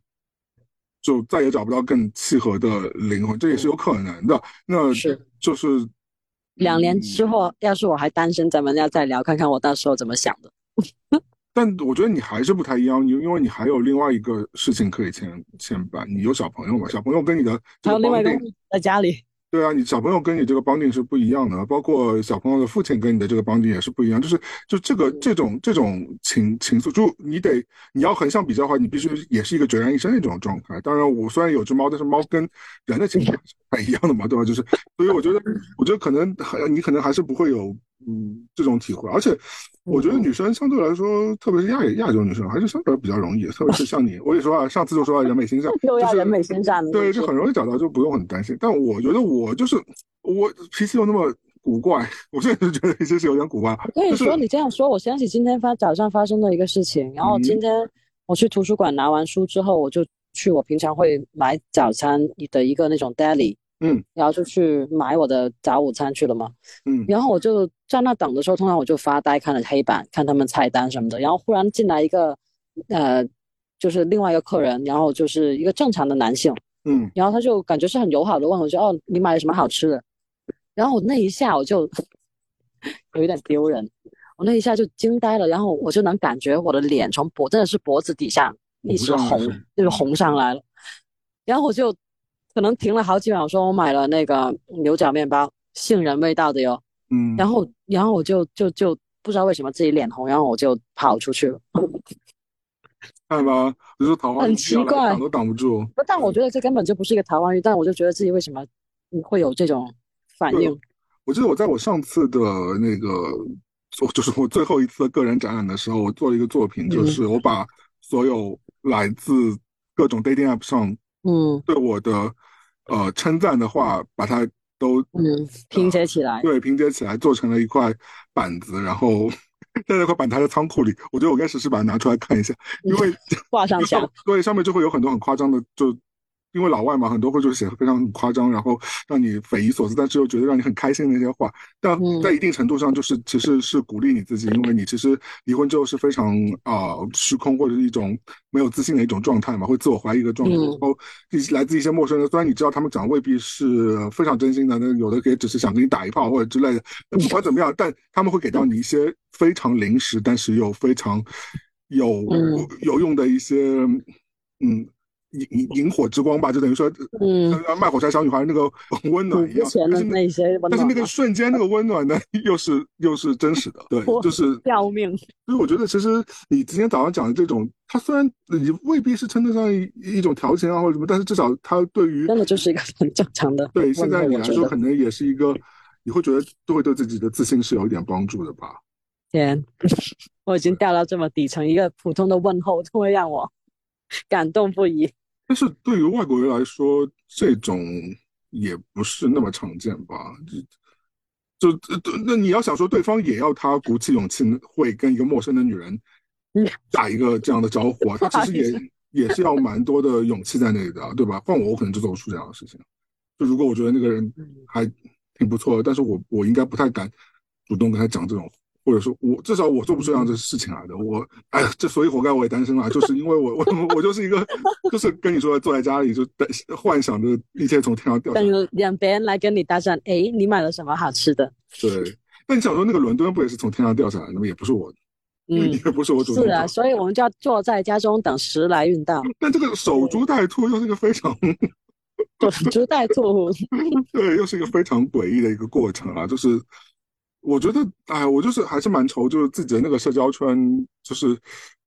就再也找不到更契合的灵魂，这也是有可能的。那是就是两年之后，要是我还单身，咱们要再聊，看看我到时候怎么想的。但我觉得你还是不太一样，你因为你还有另外一个事情可以牵牵绊，你有小朋友嘛？小朋友跟你的还有另外一个在家里。对啊，你小朋友跟你这个绑定是不一样的，包括小朋友的父亲跟你的这个绑定也是不一样，就是就这个这种这种情情愫，就你得你要横向比较的话，你必须也是一个孑然一身的这种状态。当然，我虽然有只猫，但是猫跟人的情况 是不太一样的嘛，对吧？就是所以我觉得，我觉得可能还你可能还是不会有。嗯，这种体会，而且我觉得女生相对来说，特别是亚亚洲女生，还是相对比较容易。特别是像你，我也说啊，上次就说人美心善，就是人美心善，对，就很容易找到，就不用很担心。但我觉得我就是我脾气又那么古怪，我现在就觉得其实是有点古怪。我跟你说，你这样说，我想起今天发早上发生的一个事情。然后今天我去图书馆拿完书之后，我就去我平常会买早餐的一个那种 deli。嗯，然后就去买我的早午餐去了嘛。嗯，然后我就在那等的时候，通常我就发呆看着黑板，看他们菜单什么的。然后忽然进来一个，呃，就是另外一个客人，然后就是一个正常的男性。嗯，然后他就感觉是很友好的问我说：“哦，你买了什么好吃的？”然后我那一下我就 有一点丢人，我那一下就惊呆了。然后我就能感觉我的脸从脖真的是脖子底下一直红，就是红上来了。然后我就。可能停了好几秒，我说我买了那个牛角面包，杏仁味道的哟。嗯，然后然后我就就就不知道为什么自己脸红，然后我就跑出去了。看吧，你说桃花很奇怪，挡都挡不住。不，但我觉得这根本就不是一个桃花运，但我就觉得自己为什么会有这种反应？我记得我在我上次的那个做，就是我最后一次个人展览的时候，我做了一个作品，就是我把所有来自各种 dating app 上。嗯，对我的，呃，称赞的话，把它都嗯拼接起来，对，拼接起来做成了一块板子，然后在那块板台的仓库里，我觉得我该试试把它拿出来看一下，因为挂上墙，对，上面就会有很多很夸张的就。因为老外嘛，很多会就是写的非常夸张，然后让你匪夷所思，但是又觉得让你很开心的那些话。但在一定程度上，就是其实是鼓励你自己，因为你其实离婚之后是非常啊虚空或者是一种没有自信的一种状态嘛，会自我怀疑的状态。然后来自一些陌生人，虽然你知道他们讲未必是非常真心的，那有的也只是想跟你打一炮或者之类的。不管怎么样，但他们会给到你一些非常临时，但是又非常有有用的一些嗯。萤萤萤火之光吧，就等于说，嗯，卖火柴小女孩那个温暖一样。但是那些，但是那个瞬间那个温暖呢，又是又是真实的，对，就是要命。所以我觉得，其实你今天早上讲的这种，它虽然你未必是称得上一一种调情啊或者什么，但是至少它对于真的就是一个很正常的。对，现在你来说，可能也是一个，你会觉得都会对自己的自信是有一点帮助的吧？天，我已经掉到这么底层，一个普通的问候都会让我感动不已。但是对于外国人来说，这种也不是那么常见吧？就就那你要想说对方也要他鼓起勇气会跟一个陌生的女人打一个这样的招呼啊，他其实也也是要蛮多的勇气在那里的，对吧？换我，我可能就做不出这样的事情。就如果我觉得那个人还挺不错的，但是我我应该不太敢主动跟他讲这种。或者说我至少我做不出这样的事情来的，我哎呀，这所以活该我也单身啊，就是因为我我我就是一个，就是跟你说坐在家里就幻想着一切从天上掉下来，让别人来跟你搭讪，哎，你买了什么好吃的？对，那你想说那个伦敦不也是从天上掉下来的吗？也不是我，嗯，也不是我主动。是啊，所以我们就要坐在家中等时来运到。但这个守株待兔又是一个非常守株待兔，对，又是一个非常诡异的一个过程啊，就是。我觉得，哎，我就是还是蛮愁，就是自己的那个社交圈，就是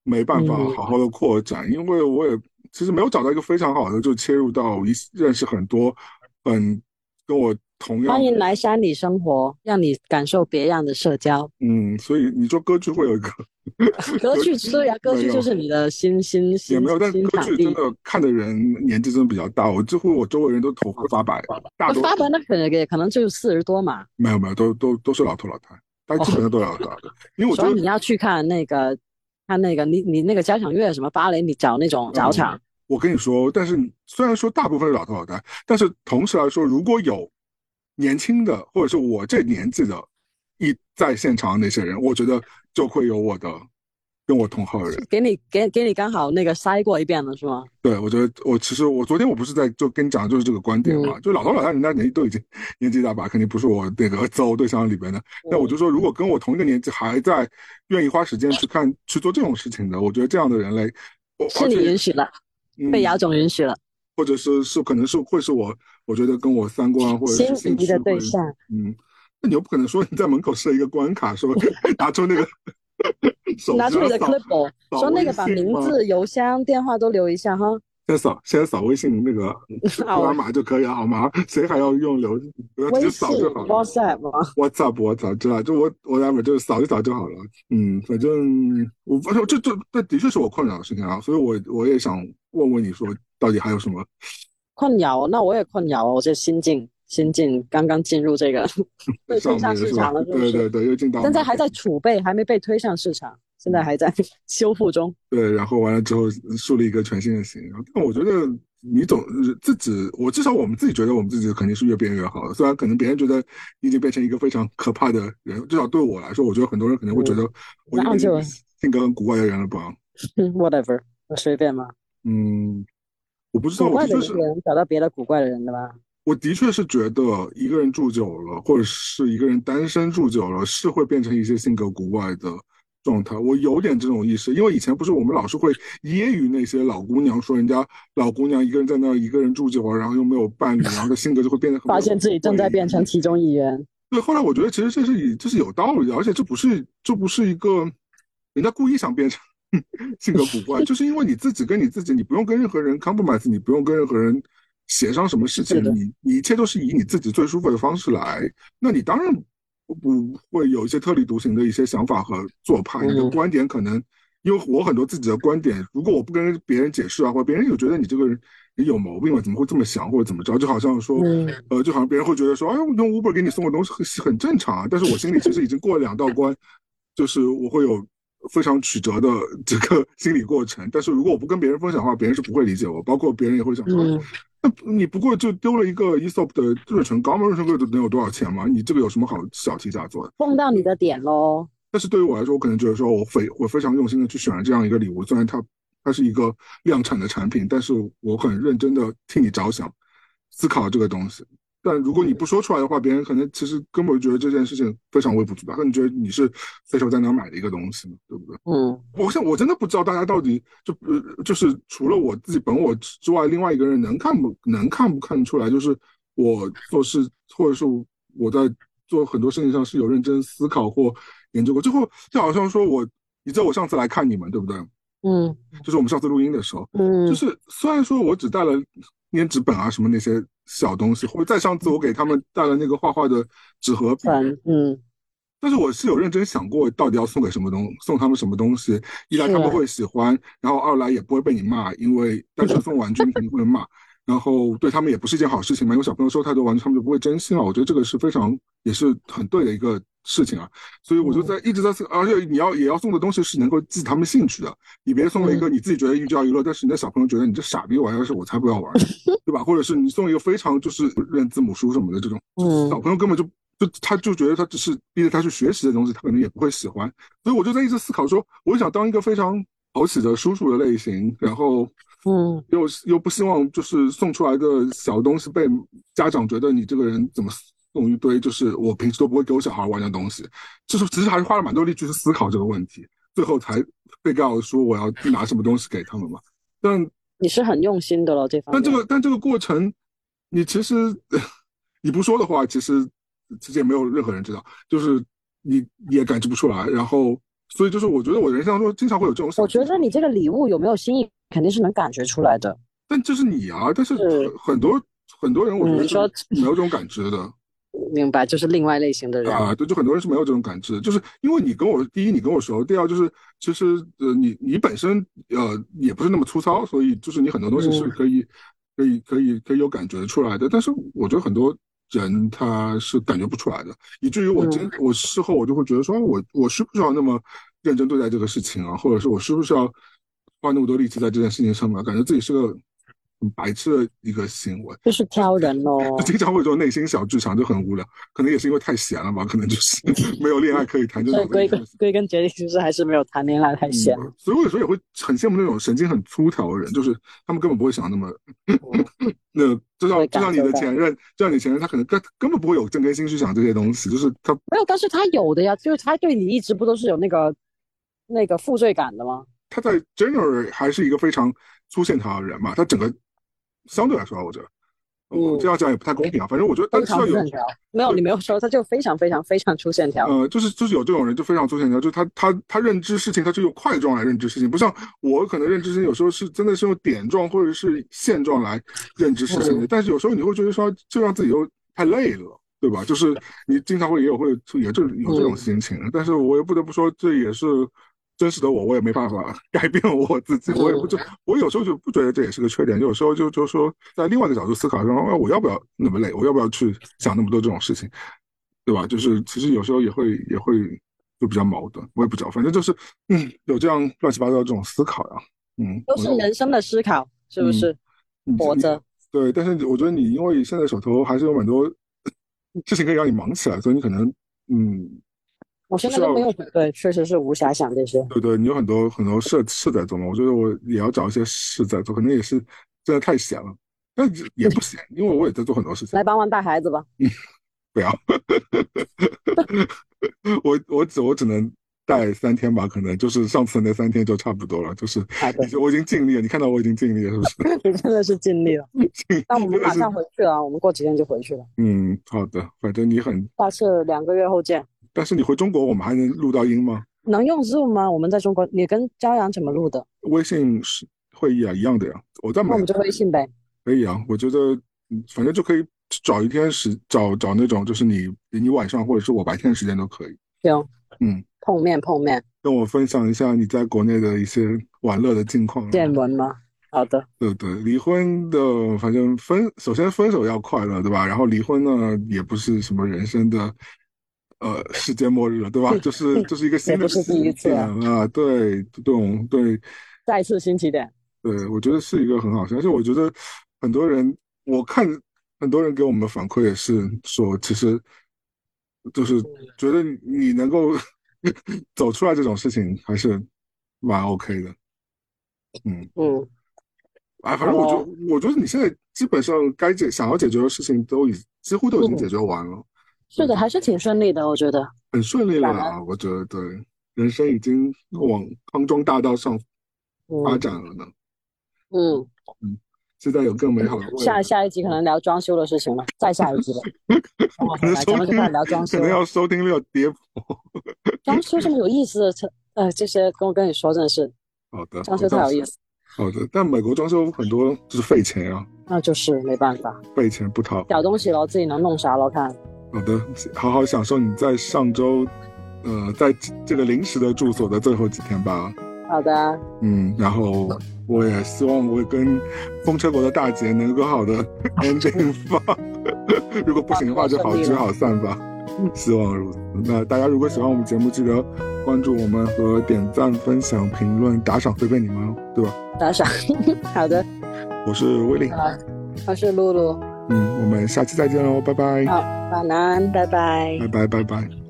没办法好好的扩展，因为我也其实没有找到一个非常好的，就切入到一认识很多，嗯，跟我。欢迎来山里生活，让你感受别样的社交。嗯，所以你说歌剧会有一个 歌剧，对呀，歌剧就是你的新新新也没有，但歌剧真的看的人年纪真的比较大，我几乎我周围人都头发发白，大多发白那可能也可能就是四十多嘛。没有没有，都都都是老头老太，但基本上都老头老太。因为我觉得你要去看那个看那个你你那个交响乐什么芭蕾，你找那种早场。我跟你说，但是虽然说大部分是老头老太，但是同时来说，如果有。年轻的，或者是我这年纪的，一在现场那些人，我觉得就会有我的跟我同号的人，给你给给你刚好那个筛过一遍了，是吗？对，我觉得我其实我昨天我不是在就跟你讲的就是这个观点嘛，就老头老太人家年纪都已经年纪大把，肯定不是我那个 择偶对象里边的。那我就说，如果跟我同一个年纪还在愿意花时间去看 去做这种事情的，我觉得这样的人类，是你允许了，被姚总允许了。或者是是可能是会是我，我觉得跟我三观或者是心仪的对象，嗯，那你又不可能说你在门口设一个关卡，说 拿出那个，拿出你的 clip，说那个把名字、邮箱、电话都留一下哈。先扫，先扫微信那个 二维码就可以了，好吗？谁还要用留？直接扫就好了。WhatsApp，WhatsApp，我早知道，就我我那边就扫一扫就好了。嗯，反正我反正这这这的确是我困扰的事情啊，所以我我也想问问你说，到底还有什么困扰？那我也困扰，我这新进新进刚刚进入这个被推向市场了，对对对，又进到现在还在储备，还没被推向市场。现在还在修复中。对，然后完了之后树立一个全新的形。但我觉得你总自己，我至少我们自己觉得我们自己肯定是越变越好的。虽然可能别人觉得你已经变成一个非常可怕的人，至少对我来说，我觉得很多人可能会觉得我已经性格很古怪的人了吧。Whatever，我随便嘛。嗯，我不知道。我怪的人找到别的古怪的人的吧。我的确是觉得一个人住久了，或者是一个人单身住久了，是会变成一些性格古怪的。状态，我有点这种意识，因为以前不是我们老是会揶揄那些老姑娘，说人家老姑娘一个人在那一个人住久了，然后又没有伴侣，然后性格就会变得很。发现自己正在变成其中一员。对，后来我觉得其实这是以这是有道理的，而且这不是这不是一个人家故意想变成 性格古怪，就是因为你自己跟你自己，你不用跟任何人 compromise，你不用跟任何人协商什么事情，你你一切都是以你自己最舒服的方式来，那你当然。不会有一些特立独行的一些想法和做派，你的观点可能，因为我很多自己的观点，如果我不跟别人解释啊，或者别人有觉得你这个人你有毛病了，怎么会这么想或者怎么着，就好像说，呃，就好像别人会觉得说，哎，我用 Uber 给你送个东西很很正常啊，但是我心里其实已经过了两道关，就是我会有非常曲折的这个 心理过程，但是如果我不跟别人分享的话，别人是不会理解我，包括别人也会想说。那你不过就丢了一个 ESOP 的润唇膏嘛，润唇膏能有多少钱嘛？你这个有什么好小题大做的？碰到你的点喽。但是对于我来说，我可能觉得说我非我非常用心的去选了这样一个礼物，虽然它它是一个量产的产品，但是我很认真的替你着想，思考这个东西。但如果你不说出来的话，别人可能其实根本就觉得这件事情非常微不足道，可能觉得你是随手在哪买的一个东西，对不对？嗯，我想我真的不知道大家到底就呃就是除了我自己本我之外，另外一个人能看不能看不看出来，就是我做事或者是我在做很多事情上是有认真思考或研究过。最后就好像说我，你知道我上次来看你们，对不对？嗯，就是我们上次录音的时候，嗯，就是虽然说我只带了粘纸本啊什么那些。小东西，或者再上次我给他们带了那个画画的纸和笔，嗯，但是我是有认真想过，到底要送给什么东，送他们什么东西。一来他们会喜欢，然后二来也不会被你骂，因为单纯送玩具肯定会骂。然后对他们也不是一件好事情嘛，因为小朋友收太多玩具，他们就不会珍惜了。我觉得这个是非常也是很对的一个事情啊。所以我就在一直在思，而且你要也要送的东西是能够激他们兴趣的。你别送了一个你自己觉得寓教于乐，但是你的小朋友觉得你这傻逼玩意儿是我才不要玩，对吧？或者是你送一个非常就是认字母书什么的这种，小朋友根本就就他就觉得他只是逼着他去学习的东西，他可能也不会喜欢。所以我就在一直思考说，我想当一个非常讨喜的叔叔的类型，然后。嗯，又又不希望就是送出来的小东西被家长觉得你这个人怎么送一堆，就是我平时都不会给我小孩玩的东西，就是其实还是花了蛮多力气去思考这个问题，最后才被告说我要拿什么东西给他们嘛。但你是很用心的了，这方面。但这个但这个过程，你其实你不说的话，其实其实也没有任何人知道，就是你也感知不出来。然后，所以就是我觉得我人生当中经常会有这种。我觉得你这个礼物有没有心意？肯定是能感觉出来的，但这是你啊！但是很多很多人，我觉得说没有这种感知的。明白，就是另外类型的人啊。对，就很多人是没有这种感知，就是因为你跟我第一，你跟我熟；第二，就是其实呃，你你本身呃也不是那么粗糙，所以就是你很多东西是可以可以可以可以有感觉出来的。但是我觉得很多人他是感觉不出来的，以至于我今我事后我就会觉得说，我我需不需要那么认真对待这个事情啊？或者是我需不需要？花那么多力气在这件事情上面，感觉自己是个很白痴的一个行为，就是挑人哦。就经常会说内心小剧场，就很无聊。可能也是因为太闲了吧，可能就是 没有恋爱可以谈。所以归根归根结底，其实还是没有谈恋爱太闲。所以我有时候也会很羡慕那种神经很粗条的人，就是他们根本不会想那么那就像就像你的前任，就像你前任，他可能根根本不会有正根心去想这些东西，就是他没有，但是他有的呀，就是他对你一直不都是有那个那个负罪感的吗？他在 general 还是一个非常粗线条的人嘛，他整个相对来说，我觉得，嗯，这样讲也不太公平啊。反正我觉得，但是要有没有你没有说，他就非常非常非常粗线条。呃，就是就是有这种人就非常粗线条，就是他他他认知事情，他就用块状来认知事情，不像我可能认知事情有时候是真的是用点状或者是线状来认知事情的。但是有时候你会觉得说，就让自己又太累了，对吧？就是你经常会也有会也就有这种心情。但是我又不得不说，这也是。真实的我，我也没办法 改变我自己，我也不就我有时候就不觉得这也是个缺点，有时候就就说在另外一个角度思考，说我要不要那么累，我要不要去想那么多这种事情，对吧？就是其实有时候也会也会就比较矛盾，我也不知道，反正就是嗯，有这样乱七八糟这种思考呀，嗯，都是人生的思考，是不是？活着对，但是我觉得你因为现在手头还是有蛮多 事情可以让你忙起来，所以你可能嗯。我现在都没有对，确实是无暇想这些。对对，你有很多很多事事在做嘛，我觉得我也要找一些事在做，可能也是真的太闲了，但也不闲，因为我也在做很多事情。来帮忙带孩子吧。嗯不要，我我只我只能带三天吧，可能就是上次那三天就差不多了，就是我已经尽力了，你看到我已经尽力了，是不是？你真的是尽力了。那我们马上回去了，我们过几天就回去了。嗯，好的，反正你很。下次两个月后见。但是你回中国，我们还能录到音吗？能用 Zoom 吗？我们在中国，你跟朝阳怎么录的？微信是会议啊，一样的呀。我在。那我们就微信呗。可以啊，我觉得，反正就可以找一天时，找找那种，就是你你晚上或者是我白天的时间都可以。行。嗯。碰面碰面。跟我分享一下你在国内的一些玩乐的近况。见闻吗？好的。对对，离婚的，反正分，首先分手要快乐，对吧？然后离婚呢，也不是什么人生的。呃，世界末日了，对吧？就是就是一个新的起点啊，对，这种对，再次新起点。对，我觉得是一个很好事，而且我觉得很多人，我看很多人给我们的反馈也是说，其实就是觉得你能够 走出来这种事情还是蛮 OK 的。嗯嗯，哎，反正我觉我觉得你现在基本上该解想要解决的事情都已几乎都已经解决完了。是的，还是挺顺利的，我觉得很顺利了啊！我觉得对，人生已经往康庄大道上发展了呢。嗯嗯，现在有更美好的。下下一集可能聊装修的事情了，再下一集了。可能收听聊装修，可能要收听率跌破。装修这么有意思的，呃，这些跟我跟你说真的是 好的，装修太有意思。好的，但美国装修很多就是费钱啊。那就是没办法，费钱不掏。小东西咯，自己能弄啥咯？看。好的，好好享受你在上周呃，在这个临时的住所的最后几天吧。好的，嗯，然后我也希望我跟风车国的大姐能够好的 ending 吧。如果不行的话，就好聚好散吧。希望如此。那大家如果喜欢我们节目，记得关注我们和点赞、分享、评论、打赏，随便你们哦，对吧？打赏，好的。我是威利，我是露露。嗯，我们下期再见喽，拜拜。好，晚安，拜拜。拜拜，拜拜。